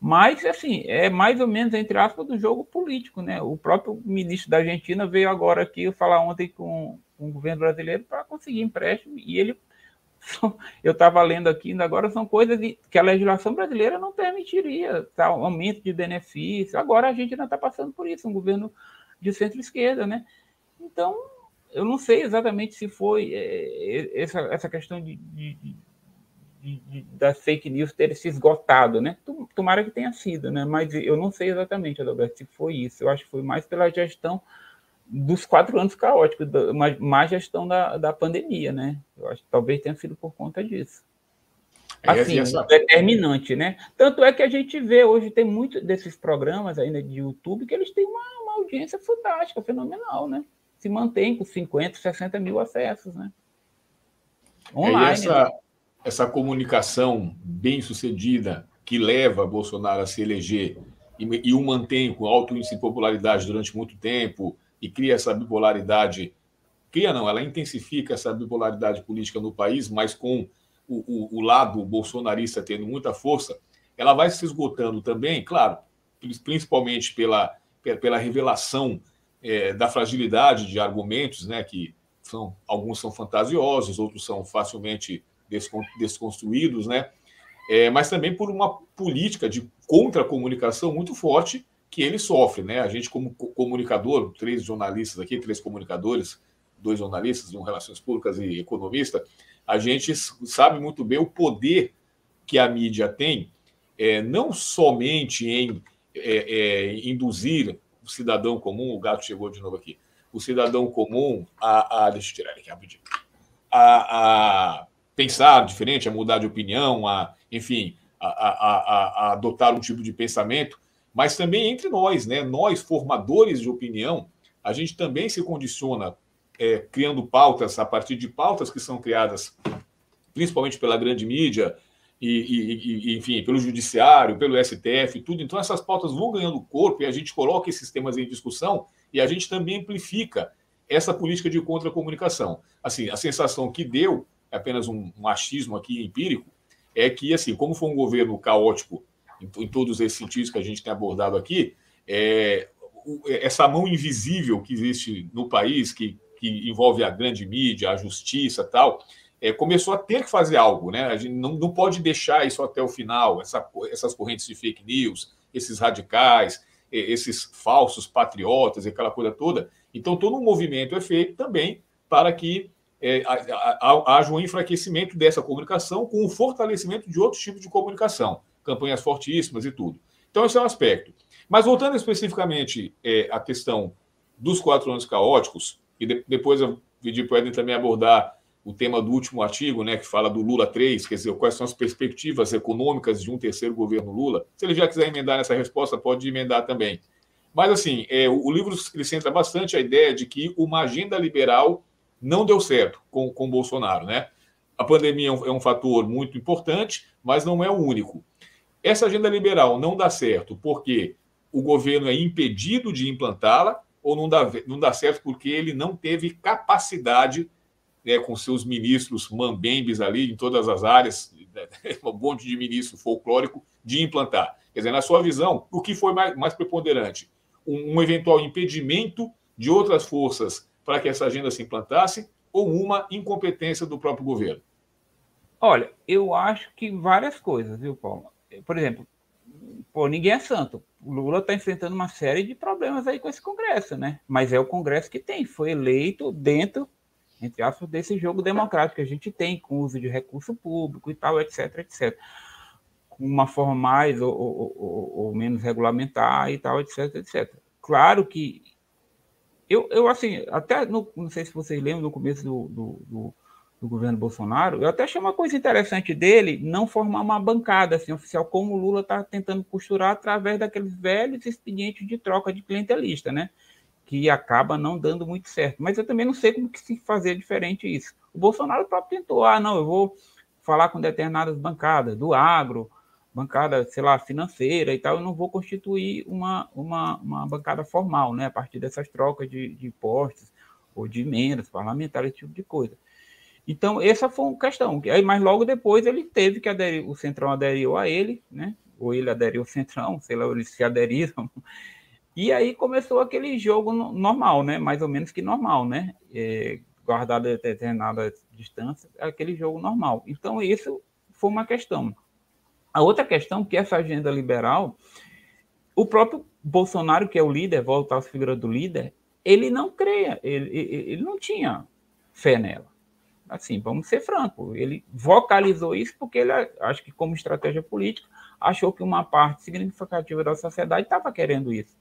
Mas, assim, é mais ou menos, entre aspas, do jogo político, né? O próprio ministro da Argentina veio agora aqui falar ontem com, o governo brasileiro para conseguir empréstimo e ele. *laughs* Eu estava lendo aqui, ainda agora são coisas que a legislação brasileira não permitiria, tá? aumento de benefício. Agora a gente ainda está passando por isso, um governo de centro-esquerda, né? Então, eu não sei exatamente se foi é, essa, essa questão de, de, das fake news ter se esgotado, né? Tomara que tenha sido, né? Mas eu não sei exatamente, Adalberto, se foi isso. Eu acho que foi mais pela gestão dos quatro anos caóticos, uma má gestão da, da pandemia, né? Eu acho que talvez tenha sido por conta disso. Assim, essa... determinante, né? Tanto é que a gente vê hoje, tem muitos desses programas ainda de YouTube que eles têm uma, uma audiência fantástica, fenomenal, né? Se mantém com 50, 60 mil acessos, né? É, Online. É, essa, né? Essa comunicação bem sucedida que leva Bolsonaro a se eleger e, e o mantém com alto índice de popularidade durante muito tempo e cria essa bipolaridade. Cria não, ela intensifica essa bipolaridade política no país, mas com o, o, o lado bolsonarista tendo muita força, ela vai se esgotando também, claro, principalmente pela, pela revelação é, da fragilidade de argumentos, né, que são, alguns são fantasiosos, outros são facilmente desconstruídos, né? É, mas também por uma política de contra-comunicação muito forte que ele sofre, né? A gente, como comunicador, três jornalistas aqui, três comunicadores, dois jornalistas, um relações públicas e economista, a gente sabe muito bem o poder que a mídia tem, é, não somente em é, é, induzir o cidadão comum, o gato chegou de novo aqui, o cidadão comum a, a deixa eu tirar ele aqui rapidinho, a, a pensar diferente, a mudar de opinião, a, enfim, a, a, a, adotar um tipo de pensamento, mas também entre nós, né? Nós, formadores de opinião, a gente também se condiciona é, criando pautas a partir de pautas que são criadas principalmente pela grande mídia e, e, e, enfim, pelo judiciário, pelo STF, tudo. Então essas pautas vão ganhando corpo e a gente coloca esses temas em discussão e a gente também amplifica essa política de contra-comunicação. Assim, a sensação que deu é apenas um, um achismo aqui empírico, é que, assim, como foi um governo caótico em, em todos esses sentidos que a gente tem abordado aqui, é, essa mão invisível que existe no país, que, que envolve a grande mídia, a justiça tal, é, começou a ter que fazer algo, né? A gente não, não pode deixar isso até o final, essa, essas correntes de fake news, esses radicais, esses falsos patriotas, aquela coisa toda. Então, todo um movimento é feito também para que é, haja um enfraquecimento dessa comunicação com o fortalecimento de outros tipos de comunicação, campanhas fortíssimas e tudo. Então, esse é um aspecto. Mas voltando especificamente é, à questão dos quatro anos caóticos, e de, depois eu pedi para o Eden também abordar o tema do último artigo, né, que fala do Lula 3, quer dizer, quais são as perspectivas econômicas de um terceiro governo Lula. Se ele já quiser emendar nessa resposta, pode emendar também. Mas, assim, é, o, livro ele centra bastante a ideia de que uma agenda liberal não deu certo com, com Bolsonaro, né? A pandemia é um, é um fator muito importante, mas não é o único. Essa agenda liberal não dá certo porque o governo é impedido de implantá-la ou não dá, não dá certo porque ele não teve capacidade né, com seus ministros mambembes ali em todas as áreas, *laughs* um monte de ministro folclórico, de implantar. Quer dizer, na sua visão, o que foi mais, mais preponderante? Um, um eventual impedimento de outras forças para que essa agenda se implantasse ou uma incompetência do próprio governo? Olha, eu acho que várias coisas, viu, Paulo? Por exemplo, pô, ninguém é santo. O Lula está enfrentando uma série de problemas aí com esse Congresso, né? Mas é o Congresso que tem, foi eleito dentro, entre aspas, desse jogo democrático que a gente tem, com uso de recurso público e tal, etc, etc. Com uma forma mais ou, ou, ou, ou menos regulamentar e tal, etc, etc. Claro que eu, eu assim, até no, não sei se vocês lembram no começo do, do, do do governo Bolsonaro, eu até achei uma coisa interessante dele não formar uma bancada assim, oficial, como o Lula está tentando costurar através daqueles velhos expedientes de troca de clientelista, né? Que acaba não dando muito certo. Mas eu também não sei como que se fazer diferente isso. O Bolsonaro próprio tentou, ah, não, eu vou falar com determinadas bancadas, do agro, bancada, sei lá, financeira e tal, eu não vou constituir uma, uma, uma bancada formal, né? A partir dessas trocas de, de impostos ou de emendas parlamentares, esse tipo de coisa. Então, essa foi uma questão. Aí, mas logo depois ele teve que aderir, o Centrão aderiu a ele, né? Ou ele aderiu ao Centrão, sei lá, eles se aderiram. E aí começou aquele jogo normal, né? Mais ou menos que normal, né? É, guardada determinada distância, aquele jogo normal. Então, isso foi uma questão. A outra questão, que essa agenda liberal, o próprio Bolsonaro, que é o líder, volta à figura do líder, ele não creia, ele, ele não tinha fé nela assim, vamos ser francos, ele vocalizou isso porque ele, acho que como estratégia política, achou que uma parte significativa da sociedade estava querendo isso.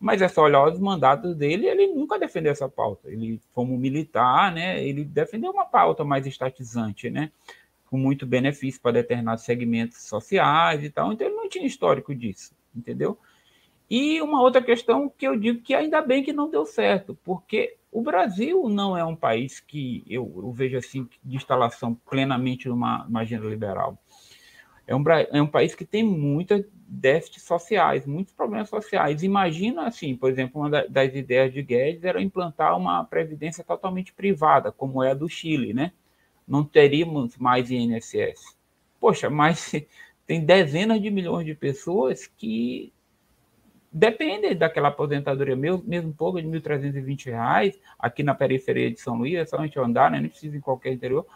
Mas é só olhar os mandatos dele, ele nunca defendeu essa pauta. Ele, como militar, né, ele defendeu uma pauta mais estatizante, né, com muito benefício para determinados segmentos sociais e tal. Então ele não tinha histórico disso, entendeu? E uma outra questão que eu digo que ainda bem que não deu certo, porque o Brasil não é um país que eu, eu vejo assim de instalação plenamente numa, agenda liberal. É um, é um país que tem muitos déficits sociais, muitos problemas sociais. Imagina assim, por exemplo, uma das ideias de Guedes era implantar uma previdência totalmente privada, como é a do Chile, né? Não teríamos mais INSS. Poxa, mas *laughs* tem dezenas de milhões de pessoas que depende daquela aposentadoria, mesmo, pouco de R$ 1.320, aqui na periferia de São Luís, é só a gente andar, né? não precisa em qualquer interior.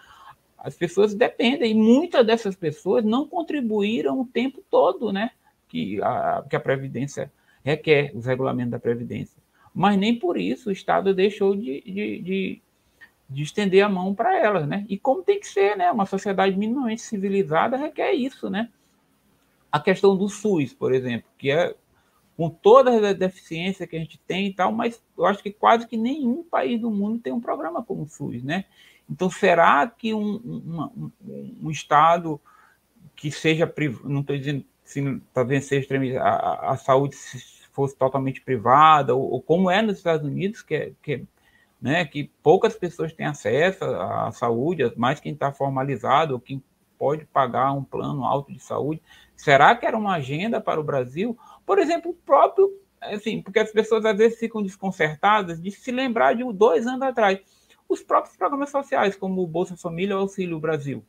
As pessoas dependem, e muitas dessas pessoas não contribuíram o tempo todo, né? Que a, que a Previdência requer, os regulamentos da Previdência. Mas nem por isso o Estado deixou de, de, de, de estender a mão para elas, né? E como tem que ser, né? Uma sociedade minimamente civilizada requer isso, né? A questão do SUS, por exemplo, que é com todas as deficiências que a gente tem e tal, mas eu acho que quase que nenhum país do mundo tem um programa como o SUS, né? Então, será que um, um, um Estado que seja privado, não estou dizendo se talvez seja extremista, a, a, saúde fosse totalmente privada, ou, ou, como é nos Estados Unidos, que, é, que, né, que poucas pessoas têm acesso à saúde, mais quem está formalizado, ou quem pode pagar um plano alto de saúde. Será que era uma agenda para o Brasil? Por exemplo, o próprio, assim, porque as pessoas às vezes ficam desconcertadas de se lembrar de dois anos atrás. Os próprios programas sociais, como o Bolsa Família ou Auxílio Brasil.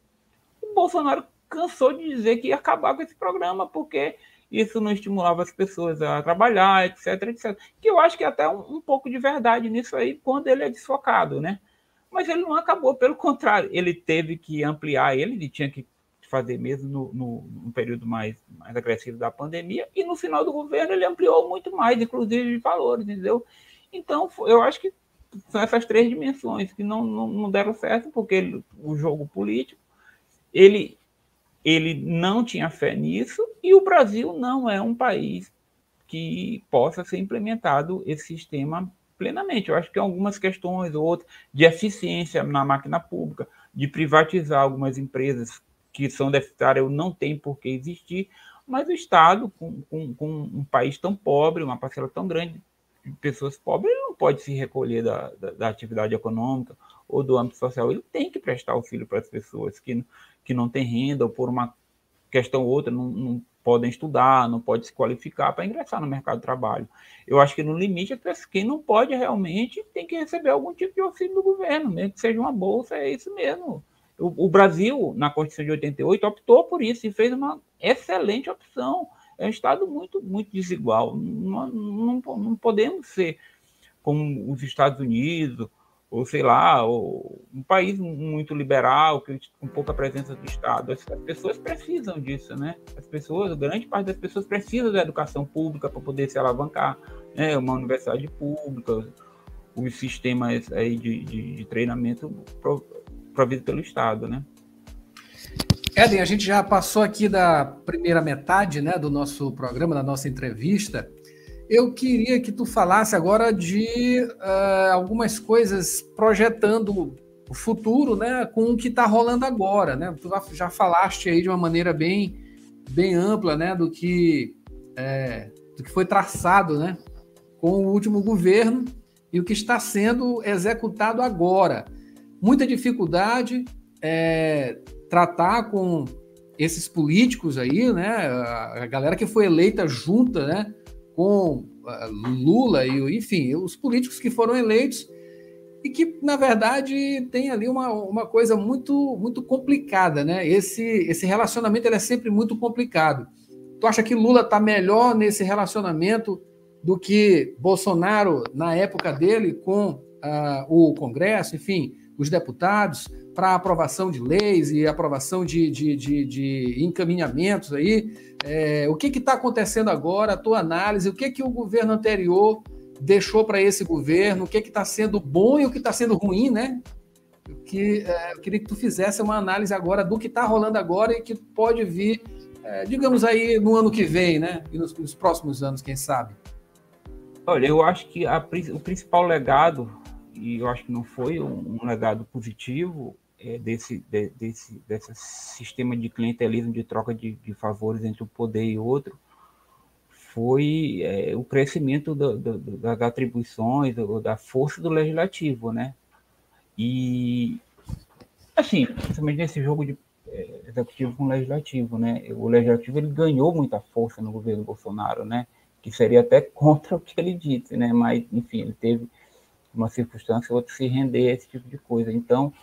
O Bolsonaro cansou de dizer que ia acabar com esse programa, porque isso não estimulava as pessoas a trabalhar, etc, etc. Que eu acho que até um, um pouco de verdade nisso aí, quando ele é desfocado, né? Mas ele não acabou, pelo contrário, ele teve que ampliar ele, ele tinha que fazer mesmo no, no, no, período mais, mais agressivo da pandemia, e no final do governo ele ampliou muito mais, inclusive de valores, entendeu? Então, eu acho que são essas três dimensões que não, não, não deram certo, porque ele, o jogo político, ele, ele não tinha fé nisso, e o Brasil não é um país que possa ser implementado esse sistema plenamente. Eu acho que algumas questões ou outras de eficiência na máquina pública, de privatizar algumas empresas que são deficitárias não tem por que existir, mas o Estado, com, com, com, um país tão pobre, uma parcela tão grande de pessoas pobres, ele não pode se recolher da, da, da atividade econômica ou do âmbito social, ele tem que prestar auxílio para as pessoas que, que não têm renda ou por uma questão ou outra não, não podem estudar, não podem se qualificar para ingressar no mercado de trabalho. Eu acho que no limite, quem não pode realmente tem que receber algum tipo de auxílio do governo, mesmo que seja uma bolsa, é isso mesmo. O, o Brasil, na Constituição de 88, optou por isso e fez uma excelente opção. É um Estado muito, muito desigual. Não, não, não podemos ser como os Estados Unidos, ou sei lá, ou um país muito liberal, com pouca presença do Estado. As, as, pessoas precisam disso, né? As pessoas, grande parte das pessoas precisa da educação pública para poder se alavancar, né? Uma universidade pública, os sistemas aí de, de, de treinamento provido pelo Estado, né? Eden, a gente já passou aqui da primeira metade né, do nosso programa, da nossa entrevista. Eu queria que tu falasse agora de uh, algumas coisas projetando o futuro, né, com o que está rolando agora, né? Tu já falaste aí de uma maneira bem, bem ampla, né, do que é, do que foi traçado, né, com o último governo e o que está sendo executado agora. Muita dificuldade, é, tratar com esses políticos aí, né, a galera que foi eleita junta, né, com ah, Lula e, enfim, os políticos que foram eleitos e que, na verdade, tem ali uma, uma coisa muito muito complicada, né? Esse, esse relacionamento ele é sempre muito complicado. Tu acha que Lula está melhor nesse relacionamento do que Bolsonaro na época dele com uh, o Congresso, enfim, os deputados, para aprovação de leis e aprovação de, de, de, de encaminhamentos aí? É, o que está acontecendo agora, a tua análise, o que, que o governo anterior deixou para esse governo, o que está sendo bom e o que está sendo ruim, né? Que, é, eu queria que tu fizesse uma análise agora do que está rolando agora e que pode vir, é, digamos aí, no ano que vem, né? E nos, nos próximos anos, quem sabe. Olha, eu acho que a, o principal legado, e eu acho que não foi um, um legado positivo, é, desse, de, desse, desse sistema de clientelismo, de troca de, de favores entre um poder e outro, foi é, o crescimento do, do, das atribuições, do, da força do legislativo, né? E, assim, principalmente nesse jogo de é, executivo com legislativo, né? O legislativo ele ganhou muita força no governo Bolsonaro, né? Que seria até *laughs* contra o que ele disse, né? Mas, enfim, ele teve uma circunstância ou outra se render a esse tipo de coisa. Então,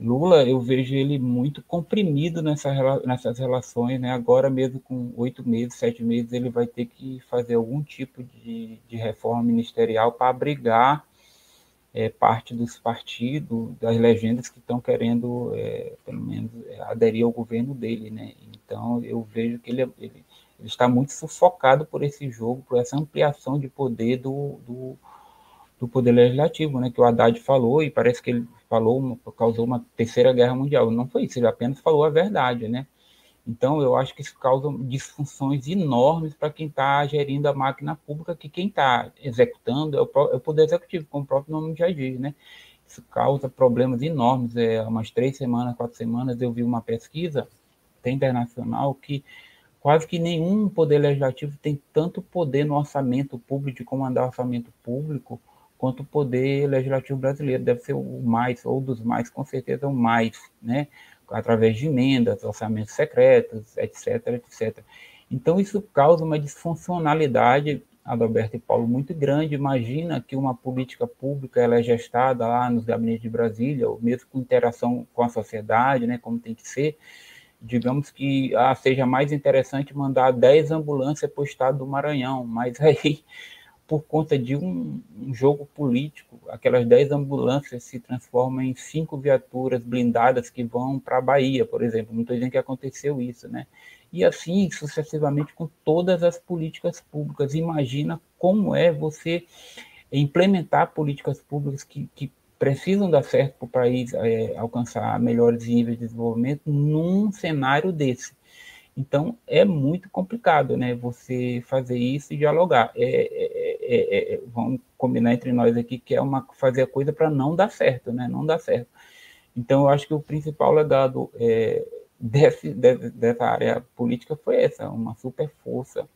Lula, eu vejo ele muito comprimido nessa, nessas relações, né? Agora mesmo com oito meses, sete meses, ele vai ter que fazer algum tipo de, de reforma ministerial para abrigar é, parte dos partidos, das legendas que estão querendo, é, pelo menos, é, aderir ao governo dele, né? Então, eu vejo que ele, ele, ele, está muito sufocado por esse jogo, por essa ampliação de poder do, do, do poder legislativo, né? Que o Haddad falou e parece que ele falou, causou uma terceira guerra mundial. Não foi isso, ele apenas falou a verdade, né? Então, eu acho que isso causa disfunções enormes para quem está gerindo a máquina pública, que quem está executando é o, é o, Poder Executivo, como o próprio nome já diz, né? Isso causa problemas enormes. É, há umas três semanas, quatro semanas, eu vi uma pesquisa até internacional que quase que nenhum poder legislativo tem tanto poder no orçamento público, de comandar orçamento público, quanto o poder legislativo brasileiro deve ser o mais, ou dos mais, com certeza o mais, né? através de emendas, orçamentos secretos, etc, etc. Então, isso causa uma disfuncionalidade, Adalberto e Paulo, muito grande. Imagina que uma política pública ela é gestada lá nos gabinetes de Brasília, ou mesmo com interação com a sociedade, né, como tem que ser. Digamos que ah, seja mais interessante mandar 10 ambulâncias para o estado do Maranhão, mas *laughs* aí por conta de um, um jogo político, aquelas 10 ambulâncias se transformam em cinco viaturas blindadas que vão para a Bahia, por exemplo. Não estou que aconteceu isso, né? E assim sucessivamente com todas as políticas públicas. Imagina como é você implementar políticas públicas que, que precisam dar certo para o país é, alcançar melhores níveis de desenvolvimento num cenário desse. Então é muito complicado, né? Você fazer isso e dialogar. É, é, é, é vamos combinar entre nós aqui que é uma fazer a coisa para não dar certo, né? Não dar certo. Então eu acho que o principal legado é, desse, dessa área política foi essa, uma super força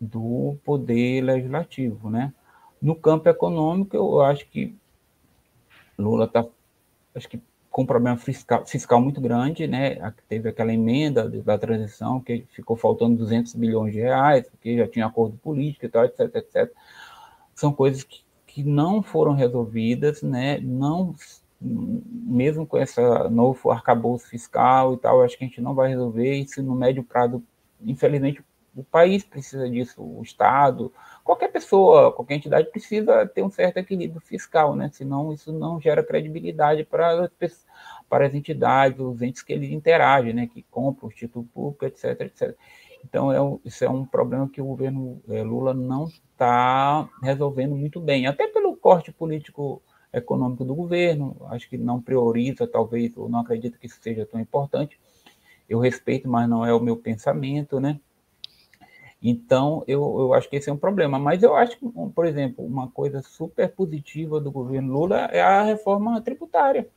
do poder legislativo, né? No campo econômico eu acho que Lula está, acho que com um problema fiscal, fiscal muito grande, né? Teve aquela emenda da transição que ficou faltando 200 bilhões de reais, porque já tinha acordo político e tal, etc, etc. São coisas que, que não foram resolvidas, né? Não, mesmo com essa novo arcabouço fiscal e tal, acho que a gente não vai resolver isso no médio prazo. Infelizmente, o país precisa disso, o Estado, qualquer pessoa, qualquer entidade precisa ter um certo equilíbrio fiscal, né? Senão isso não gera credibilidade para, para as entidades, os entes que eles interagem, né? Que compram o título público, etc, etc. Então, é, isso é um problema que o governo é, Lula não está resolvendo muito bem, até pelo corte político econômico do governo, acho que não prioriza, talvez, ou não acredita que isso seja tão importante. Eu respeito, mas não é o meu pensamento, né? Então, eu, eu acho que esse é um problema. Mas eu acho que, por exemplo, uma coisa super positiva do governo Lula é a reforma tributária.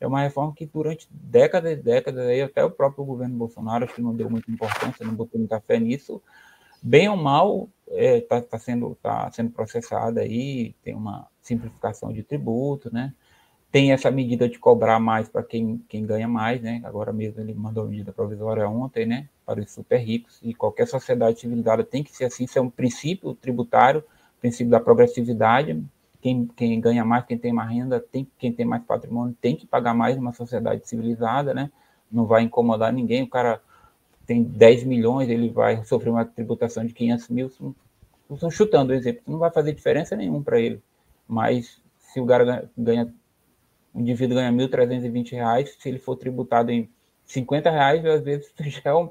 É uma reforma que durante décadas e décadas, aí, até o próprio governo Bolsonaro, acho que não deu muita importância, não botou muita fé nisso, bem ou mal, está é, tá, tá sendo, tá sendo processada aí, tem uma simplificação de tributo, né? Tem essa medida de cobrar mais para quem, quem ganha mais, né? Agora mesmo ele mandou a medida provisória ontem, né? Para os super ricos. E qualquer sociedade civilizada tem que ser assim. Isso é um princípio tributário, princípio da progressividade. Quem, quem ganha mais, quem tem mais renda, tem, quem tem mais patrimônio, tem que pagar mais numa sociedade civilizada, né? Não vai incomodar ninguém. O cara tem 10 milhões, ele vai sofrer uma tributação de 500 mil. Estou chutando o exemplo, não vai fazer diferença nenhuma para ele. Mas se o cara ganha o indivíduo ganha R$ 1.320, se ele for tributado em R$ reais, às vezes *laughs* já é um,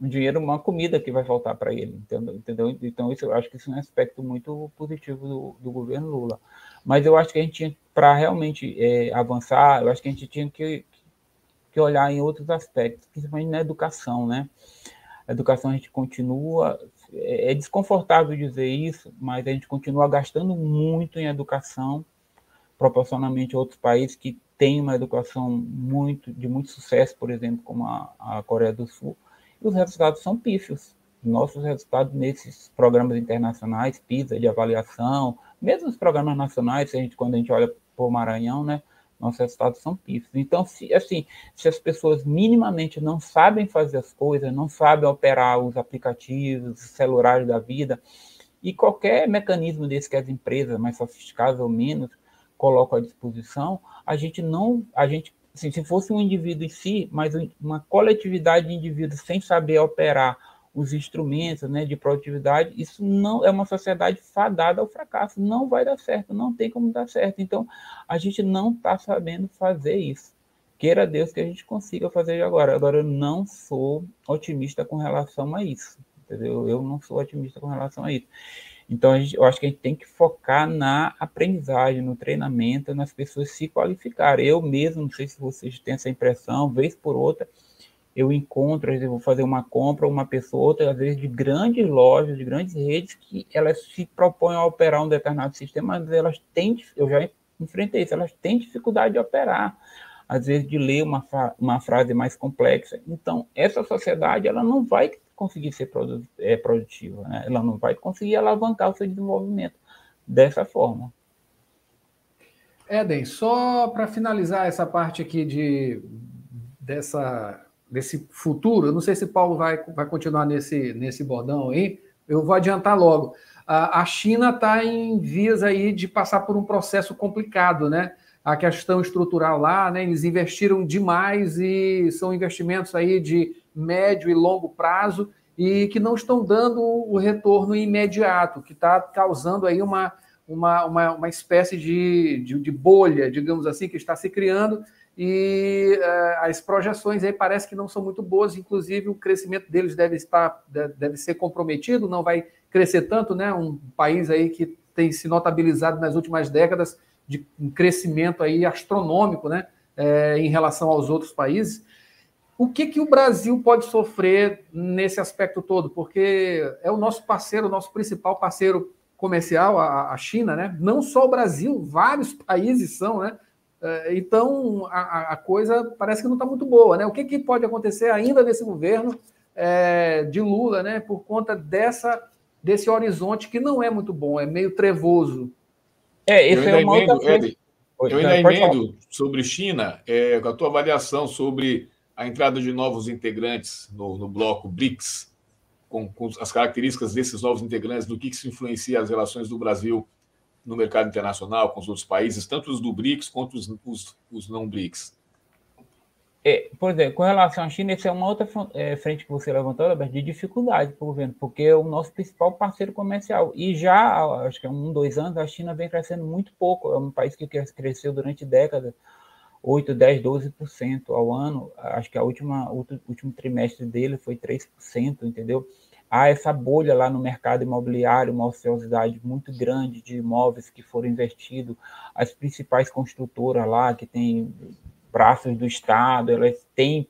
um dinheiro, uma comida que vai faltar para ele, entendeu? Então, isso, eu acho que isso é um aspecto muito positivo do, do governo Lula. Mas eu acho que a gente tinha, para realmente é, avançar, eu acho que a gente tinha que, que olhar em outros aspectos, principalmente na educação, né? A educação a gente continua, é, é desconfortável dizer isso, mas a gente continua gastando muito em educação, proporcionalmente a outros países que têm uma educação muito de muito sucesso, por exemplo, como a, a Coreia do Sul, os resultados são pífios. Nossos resultados nesses programas internacionais, PISA, de avaliação, mesmo os programas nacionais, a gente, quando a gente olha para o Maranhão, né, nossos resultados são pífios. Então, se, assim, se as pessoas minimamente não sabem fazer as coisas, não sabem operar os aplicativos, os celulares da vida, e qualquer mecanismo desse que as empresas mais sofisticadas ou menos coloco à disposição, a gente não, a gente, assim, se fosse um indivíduo em si, mas uma coletividade de indivíduos sem saber operar os instrumentos né, de produtividade, isso não é uma sociedade fadada ao fracasso, não vai dar certo, não tem como dar certo. Então, a gente não está sabendo fazer isso. Queira Deus que a gente consiga fazer agora. Agora, eu não sou otimista com relação a isso. Entendeu? Eu não sou otimista com relação a isso. Então, gente, eu acho que a gente tem que focar na aprendizagem, no treinamento, nas pessoas se qualificarem. Eu mesmo, não sei se vocês têm essa impressão, vez por outra, eu encontro, eu vou fazer uma compra, uma pessoa, outra, às vezes de grandes lojas, de grandes redes, que elas se propõem a operar um determinado sistema, mas elas têm, eu já enfrentei isso, elas têm dificuldade de operar, às vezes de ler uma, uma frase mais complexa. Então, essa sociedade, ela não vai conseguir ser é, produtiva, né? ela não vai conseguir alavancar o seu desenvolvimento dessa forma. Éden, só para finalizar essa parte aqui de, dessa, desse futuro, eu não sei se Paulo vai, vai continuar nesse, nesse bordão aí, eu vou adiantar logo. A, a China está em vias aí de passar por um processo complicado, né? A questão estrutural lá, né? Eles investiram demais e são investimentos aí de médio e longo prazo e que não estão dando o retorno imediato, que está causando aí uma, uma, uma, uma espécie de, de, de, bolha, digamos assim, que está se criando e uh, as projeções aí parece que não são muito boas, inclusive o crescimento deles deve estar deve ser comprometido, não vai crescer tanto, né? Um país aí que tem se notabilizado nas últimas décadas de um crescimento aí astronômico, né? É, em relação aos outros países. O que, que o Brasil pode sofrer nesse aspecto todo? Porque é o nosso parceiro, o nosso principal parceiro comercial, a, a China, né? Não só o Brasil, vários países são, né? É, então a, a coisa parece que não está muito boa, né? O que, que pode acontecer ainda nesse governo é, de Lula, né? Por conta dessa desse horizonte que não é muito bom, é meio trevoso. É, esse é uma outra Eu ainda emendo sobre China, é, com a tua avaliação sobre a entrada de novos integrantes no, no bloco BRICS, com, com, as características desses novos integrantes, do que, que se influencia as relações do Brasil no mercado internacional com os outros países, tanto os do BRICS quanto os, os, os não BRICS. É, por exemplo, com relação à China, essa é uma outra é, frente que você levantou, de dificuldade para o governo, porque é o nosso principal parceiro comercial. E já, acho que há um, dois anos, a China vem crescendo muito pouco. É um país que cresceu durante décadas, 8, 10, 12% ao ano. Acho que a última, último trimestre dele foi 3%, entendeu? Há essa bolha lá no mercado imobiliário, uma ociosidade muito grande de imóveis que foram investidos. As principais construtoras lá, que têm braços do Estado, elas têm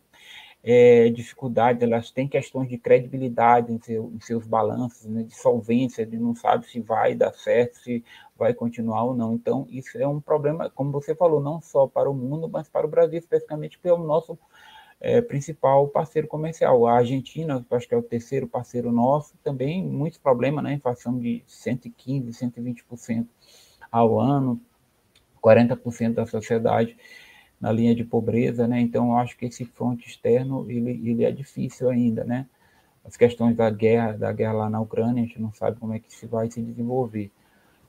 é, dificuldades, elas têm questões de credibilidade em, seu, em seus balanços, né, de solvência, de não sabe se vai dar certo, se vai continuar ou não. Então, isso é um problema, como você falou, não só para o mundo, mas para o Brasil especificamente, porque é nosso é, principal parceiro comercial. A Argentina, acho que é o terceiro parceiro nosso, também muitos problemas, né? Inflação de 115%, 120% ao ano, 40% da sociedade na linha de pobreza, né? Então, eu acho que esse fronte externo ele, ele é difícil ainda, né? As questões da guerra, da guerra lá na Ucrânia, a gente não sabe como é que se vai se desenvolver.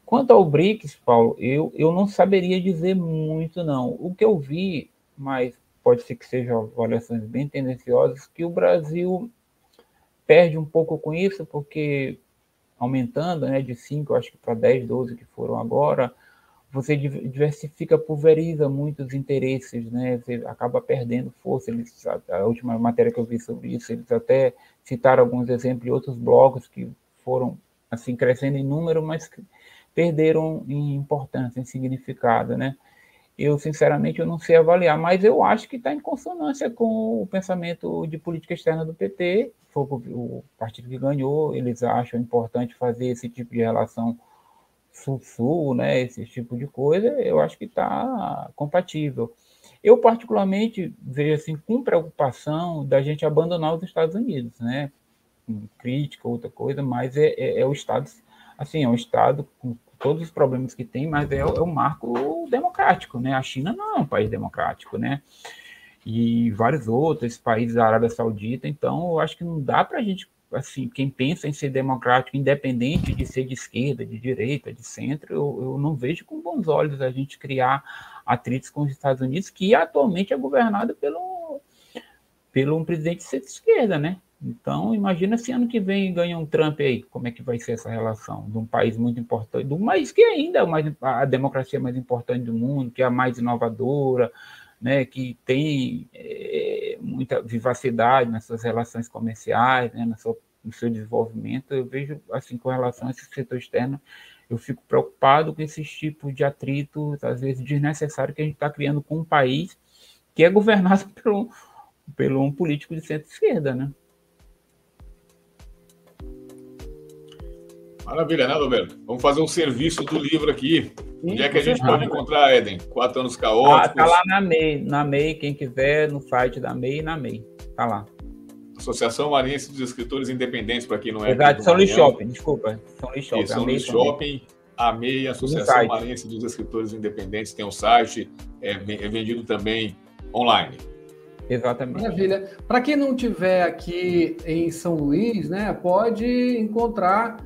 Quanto ao BRICS, Paulo, eu, eu não saberia dizer muito, não. O que eu vi, mas pode ser que sejam avaliações bem tendenciosas, que o Brasil perde um pouco com isso, porque aumentando né, de 5, acho que para 10, 12 que foram agora, você diversifica, pulveriza muitos interesses, né? Você acaba perdendo força. Eles, a, última matéria que eu vi sobre isso, eles até citaram alguns exemplos de outros blocos que foram assim crescendo em número, mas perderam em importância, em significado, né? Eu sinceramente eu não sei avaliar, mas eu acho que está em consonância com o pensamento de política externa do PT. Foi o partido que ganhou, eles acham importante fazer esse tipo de relação sul-sul, né, esse tipo de coisa, eu acho que está compatível. Eu, particularmente, vejo assim, com preocupação da gente abandonar os Estados Unidos, né? Crítica, outra coisa, mas é, é, é o Estado, assim, é um Estado com todos os problemas que tem, mas é, é o marco democrático, né? A China não é um país democrático, né? E vários outros países da Arábia Saudita, então eu acho que não dá para a gente assim, quem pensa em ser democrático, independente de ser de esquerda, de direita, de centro, eu, eu não vejo com bons olhos a gente criar atritos com os Estados Unidos, que atualmente é governado pelo, pelo um presidente de esquerda, né? Então, imagina se ano que vem ganha um Trump aí, como é que vai ser essa relação de um país muito importante, de um país que ainda é mais, a democracia mais importante do mundo, que é a mais inovadora, né, que tem é, muita vivacidade nas suas relações comerciais, né, no seu desenvolvimento, eu vejo, assim, com relação a esse setor externo, eu fico preocupado com esses tipos de atritos, às vezes desnecessários, que a gente está criando com um país que é governado *laughs* um, por um político de centro-esquerda, né? Maravilha, né, Roberto? Vamos fazer um serviço do livro aqui. Sim, Onde é que a gente pode encontrar, Eden? Quatro anos caóticos. Ah, tá lá na MEI, na MEI, quem quiser, no site da MEI na MEI. Tá lá. Associação Maranhense dos Escritores Independentes, para quem não é. Exato, São Luís Shopping, desculpa. São Luís Shopping. São Luís Shopping, a MEI, Associação Maranhense dos Escritores Independentes, tem um site, é, é vendido também online. Exatamente. Maravilha. Para quem não tiver aqui em São Luís, né, pode encontrar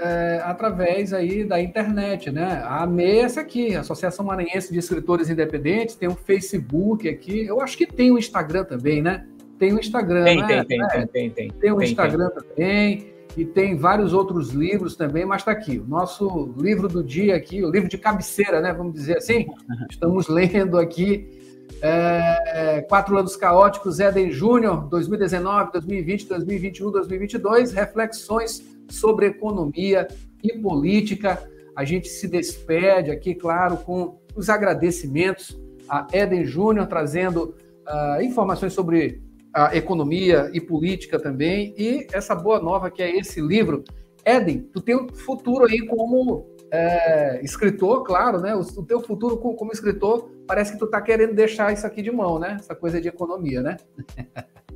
é, através aí da internet, né? A AME é essa aqui, Associação Maranhense de Escritores Independentes, tem um Facebook aqui, eu acho que tem um Instagram também, né? Tem um Instagram, tem, né? Tem, tem, é, tem, tem, tem. Tem um tem, Instagram tem. também, e tem vários outros livros também, mas está aqui, o nosso livro do dia aqui, o livro de cabeceira, né? Vamos dizer assim, *laughs* estamos lendo aqui é, Quatro Anos Caóticos, Éden Júnior, 2019, 2020, 2021, 2022, reflexões sobre economia e política. A gente se despede aqui, claro, com os agradecimentos a Eden Júnior, trazendo uh, informações sobre a economia e política também, e essa boa nova que é esse livro. Eden, tu tem um futuro aí como é, escritor, claro, né? O, o teu futuro como, como escritor parece que tu tá querendo deixar isso aqui de mão, né? Essa coisa de economia, né? *laughs*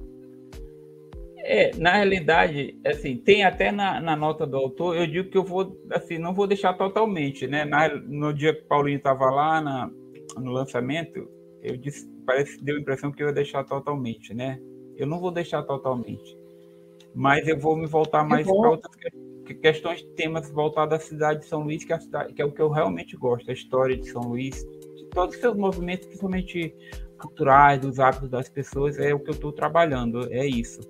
É, na realidade, assim, tem até na, na, nota do autor, eu digo que eu vou, assim, não vou deixar totalmente, né? Na, no dia que o Paulinho estava lá, na, no lançamento, eu disse, parece que deu a impressão que eu ia deixar totalmente, né? Eu não vou deixar totalmente, mas eu vou me voltar mais para outras questões, temas voltados à cidade de São Luís, que é, cidade, que é o que eu realmente gosto, a história de São Luís, de todos os seus movimentos, principalmente culturais, dos hábitos das pessoas, é o que eu estou trabalhando, é isso.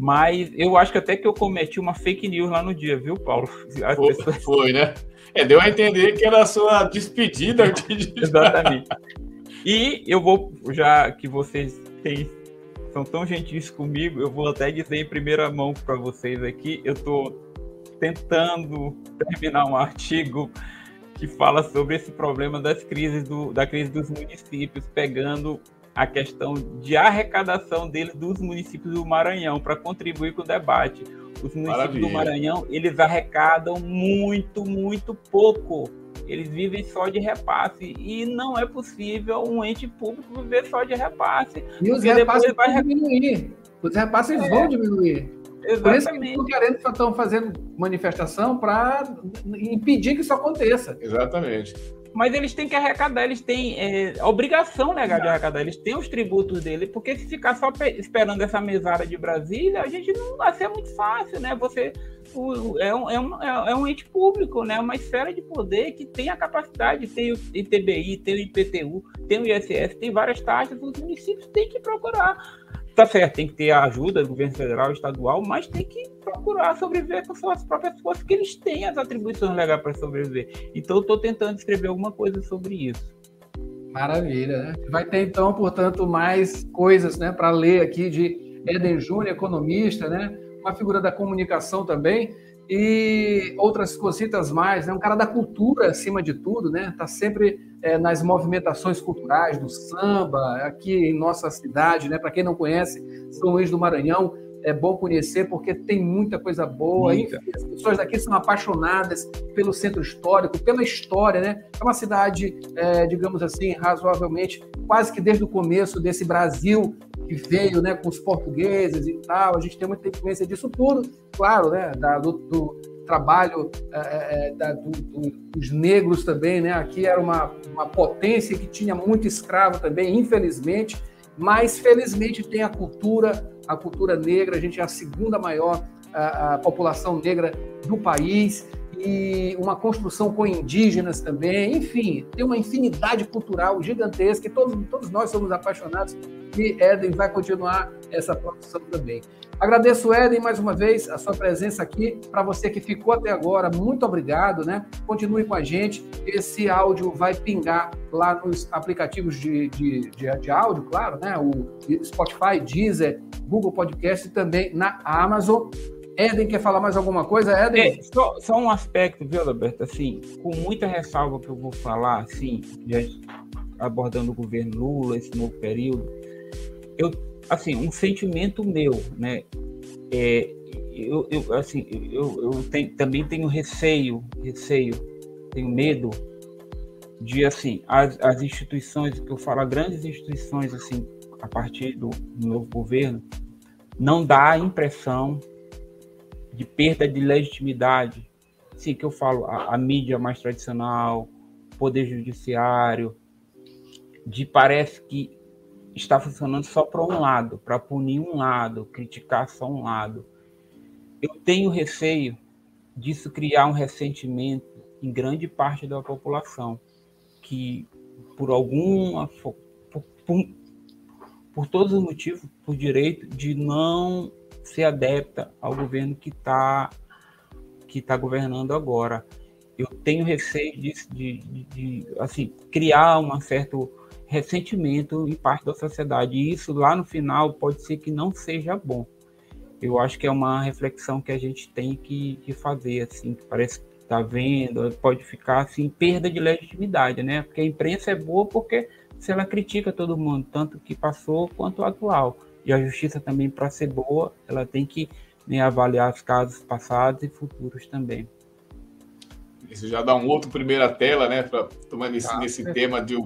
Mas eu acho que até que eu cometi uma fake news lá no dia, viu, Paulo? Foi, pessoas... foi, né? É, deu a entender que era a sua despedida. *laughs* Exatamente. E eu vou, já que vocês têm, são tão gentis comigo, eu vou até dizer em primeira mão para vocês aqui, eu estou tentando terminar um artigo que fala sobre esse problema das crises do, da crise dos municípios, pegando a questão de arrecadação deles dos municípios do Maranhão para contribuir com o debate. Os municípios Maravilha. do Maranhão, eles arrecadam muito, muito pouco. Eles vivem só de repasse e não é possível um ente público viver só de repasse. E os repasses vão diminuir. Os repasses é. vão diminuir. Exatamente. Por isso que estão querendo, estão fazendo manifestação para impedir que isso aconteça. Exatamente. Mas eles têm que arrecadar, eles têm é, obrigação legal de arrecadar, eles têm os tributos dele, porque se ficar só esperando essa mesada de Brasília, a gente não vai ser muito fácil, né? Você é um, é, um, é um ente público, né? Uma esfera de poder que tem a capacidade, tem o ITBI, tem o IPTU, tem o ISS, tem várias taxas, os municípios têm que procurar Tá certo, tem que ter a ajuda do governo federal, estadual, mas tem que procurar sobreviver com suas próprias forças, que eles têm as atribuições legais para sobreviver. Então, eu estou tentando escrever alguma coisa sobre isso. Maravilha, né? Vai ter, então, portanto, mais coisas né, para ler aqui de Eden Júnior, economista, né? uma figura da comunicação também, e outras cositas mais, né? Um cara da cultura acima de tudo, né? Tá sempre é, nas movimentações culturais do samba aqui em nossa cidade, né? Para quem não conhece, São Luís do Maranhão é bom conhecer porque tem muita coisa boa. Muita. As pessoas daqui são apaixonadas pelo centro histórico, pela história, né? É uma cidade, é, digamos assim, razoavelmente, quase que desde o começo desse Brasil que veio, né, com os portugueses e tal. A gente tem muita influência disso tudo, claro, né? Da, do, do trabalho é, é da, do, do, dos negros também, né? Aqui era uma, uma potência que tinha muito escravo também, infelizmente, mas felizmente tem a cultura a cultura negra, a gente é a segunda maior a, a população negra do país. E uma construção com indígenas também, enfim, tem uma infinidade cultural gigantesca e todos, todos nós somos apaixonados. E Éden vai continuar essa produção também. Agradeço, Éden, mais uma vez, a sua presença aqui. Para você que ficou até agora, muito obrigado, né? Continue com a gente. Esse áudio vai pingar lá nos aplicativos de, de, de, de áudio, claro, né? O Spotify, Deezer, Google Podcast e também na Amazon. Éden, quer falar mais alguma coisa, Éden? É, só, só, um aspecto, viu, Roberto? Assim, com muita ressalva que eu vou falar, assim, abordando o governo Lula, esse novo período, eu assim, um sentimento meu, né? É, eu, eu, assim, eu, eu tenho, também tenho receio, receio, tenho medo de, assim, as, as instituições, que eu falo, grandes instituições, assim, a partir do, do novo governo, não dá a impressão de perda de legitimidade. Sim, que eu falo, a, a mídia mais tradicional, poder judiciário, de parece que está funcionando só para um lado, para punir um lado, criticar só um lado. Eu tenho receio disso criar um ressentimento em grande parte da população, que por alguma por, por, por todos os motivos, por direito de não ser adepta ao governo que está que está governando agora. Eu tenho receio de, de, de, de assim criar um certo ressentimento em parte da sociedade. E isso lá no final pode ser que não seja bom. Eu acho que é uma reflexão que a gente tem que, que fazer, assim, que parece que está vendo, pode ficar assim, perda de legitimidade, né? Porque a imprensa é boa porque se ela critica todo mundo, tanto que passou quanto o atual. E a justiça também, para ser boa, ela tem que né, avaliar os casos passados e futuros também. Isso já dá um outro primeira tela, né, para tomar nesse, tá. nesse tema de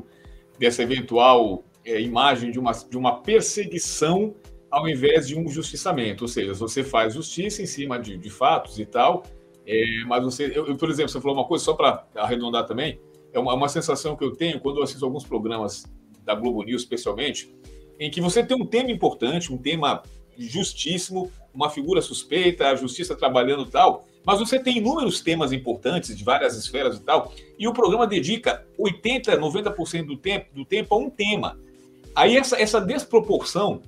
dessa eventual é, imagem de uma, de uma perseguição ao invés de um justiçamento. Ou seja, você faz justiça em cima de, de fatos e tal, é, mas você, eu, eu, por exemplo, você falou uma coisa, só para arredondar também, é uma, uma sensação que eu tenho quando eu assisto alguns programas da Globo News, especialmente, em que você tem um tema importante, um tema justíssimo, uma figura suspeita, a justiça trabalhando tal, mas você tem inúmeros temas importantes de várias esferas e tal, e o programa dedica 80, 90% do tempo, do tempo a um tema. Aí essa, essa desproporção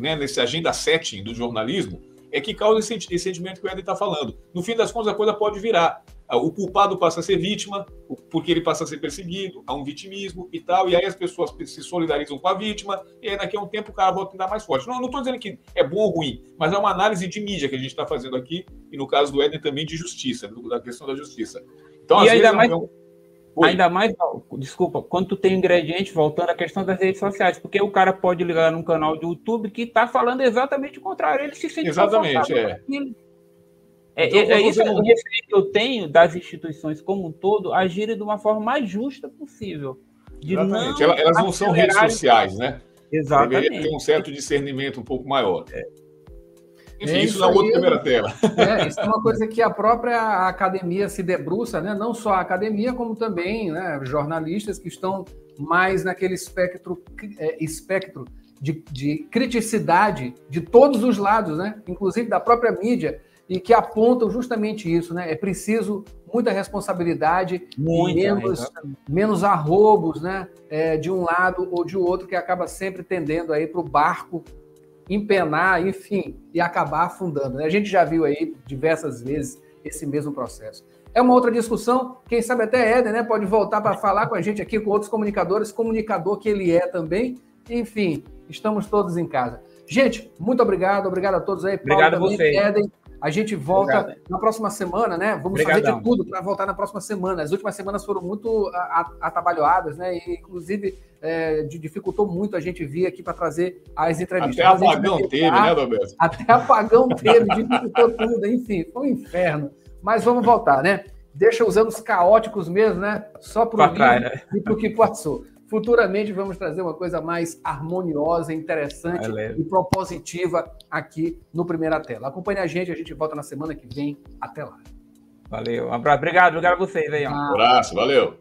né, nesse agenda setting do jornalismo é que causa esse, esse sentimento que o Eden está falando. No fim das contas, a coisa pode virar. Ah, o culpado passa a ser vítima, porque ele passa a ser perseguido, há um vitimismo e tal, e aí as pessoas se solidarizam com a vítima, e aí daqui a um tempo o cara volta a andar mais forte. Não estou dizendo que é bom ou ruim, mas é uma análise de mídia que a gente está fazendo aqui, e no caso do Éden também de justiça, da questão da justiça. Então, e ainda mais, é um... ainda mais, desculpa, quando tu tem ingrediente, voltando à questão das redes sociais, porque o cara pode ligar num canal do YouTube que está falando exatamente o contrário, ele se sente Exatamente, é. É, então, é, é isso não... que eu tenho das instituições como um todo agirem de uma forma mais justa possível. Exatamente. Não Elas não são redes sociais, né? Exatamente. Deveria ter um certo discernimento um pouco maior. É. Enfim, é isso, isso na outra primeira tela. É, isso é uma coisa que a própria academia se debruça, né? não só a academia, como também né, jornalistas que estão mais naquele espectro, é, espectro de, de criticidade de todos os lados, né? inclusive da própria mídia, e que apontam justamente isso, né? É preciso muita responsabilidade muita, menos, menos arrobos, né? É, de um lado ou de outro, que acaba sempre tendendo aí para o barco empenar, enfim, e acabar afundando. Né? A gente já viu aí diversas vezes esse mesmo processo. É uma outra discussão, quem sabe até Éder, né? Pode voltar para falar com a gente aqui, com outros comunicadores, comunicador que ele é também. Enfim, estamos todos em casa. Gente, muito obrigado, obrigado a todos aí. Paulo, obrigado a você. Éden, a gente volta Obrigado. na próxima semana, né? Vamos Obrigadão. fazer de tudo para voltar na próxima semana. As últimas semanas foram muito atabalhoadas, né? E, inclusive, é, dificultou muito a gente vir aqui para trazer as entrevistas. Até apagão teve, né, Roberto? Até apagão teve, dificultou tudo, enfim, foi um inferno. Mas vamos voltar, né? Deixa os anos caóticos mesmo, né? Só para o né? e para o que passou. Futuramente vamos trazer uma coisa mais harmoniosa, interessante e propositiva aqui no Primeira Tela. Acompanhe a gente, a gente volta na semana que vem. Até lá. Valeu. Um abraço. Obrigado, obrigado a vocês aí. Um abraço, valeu.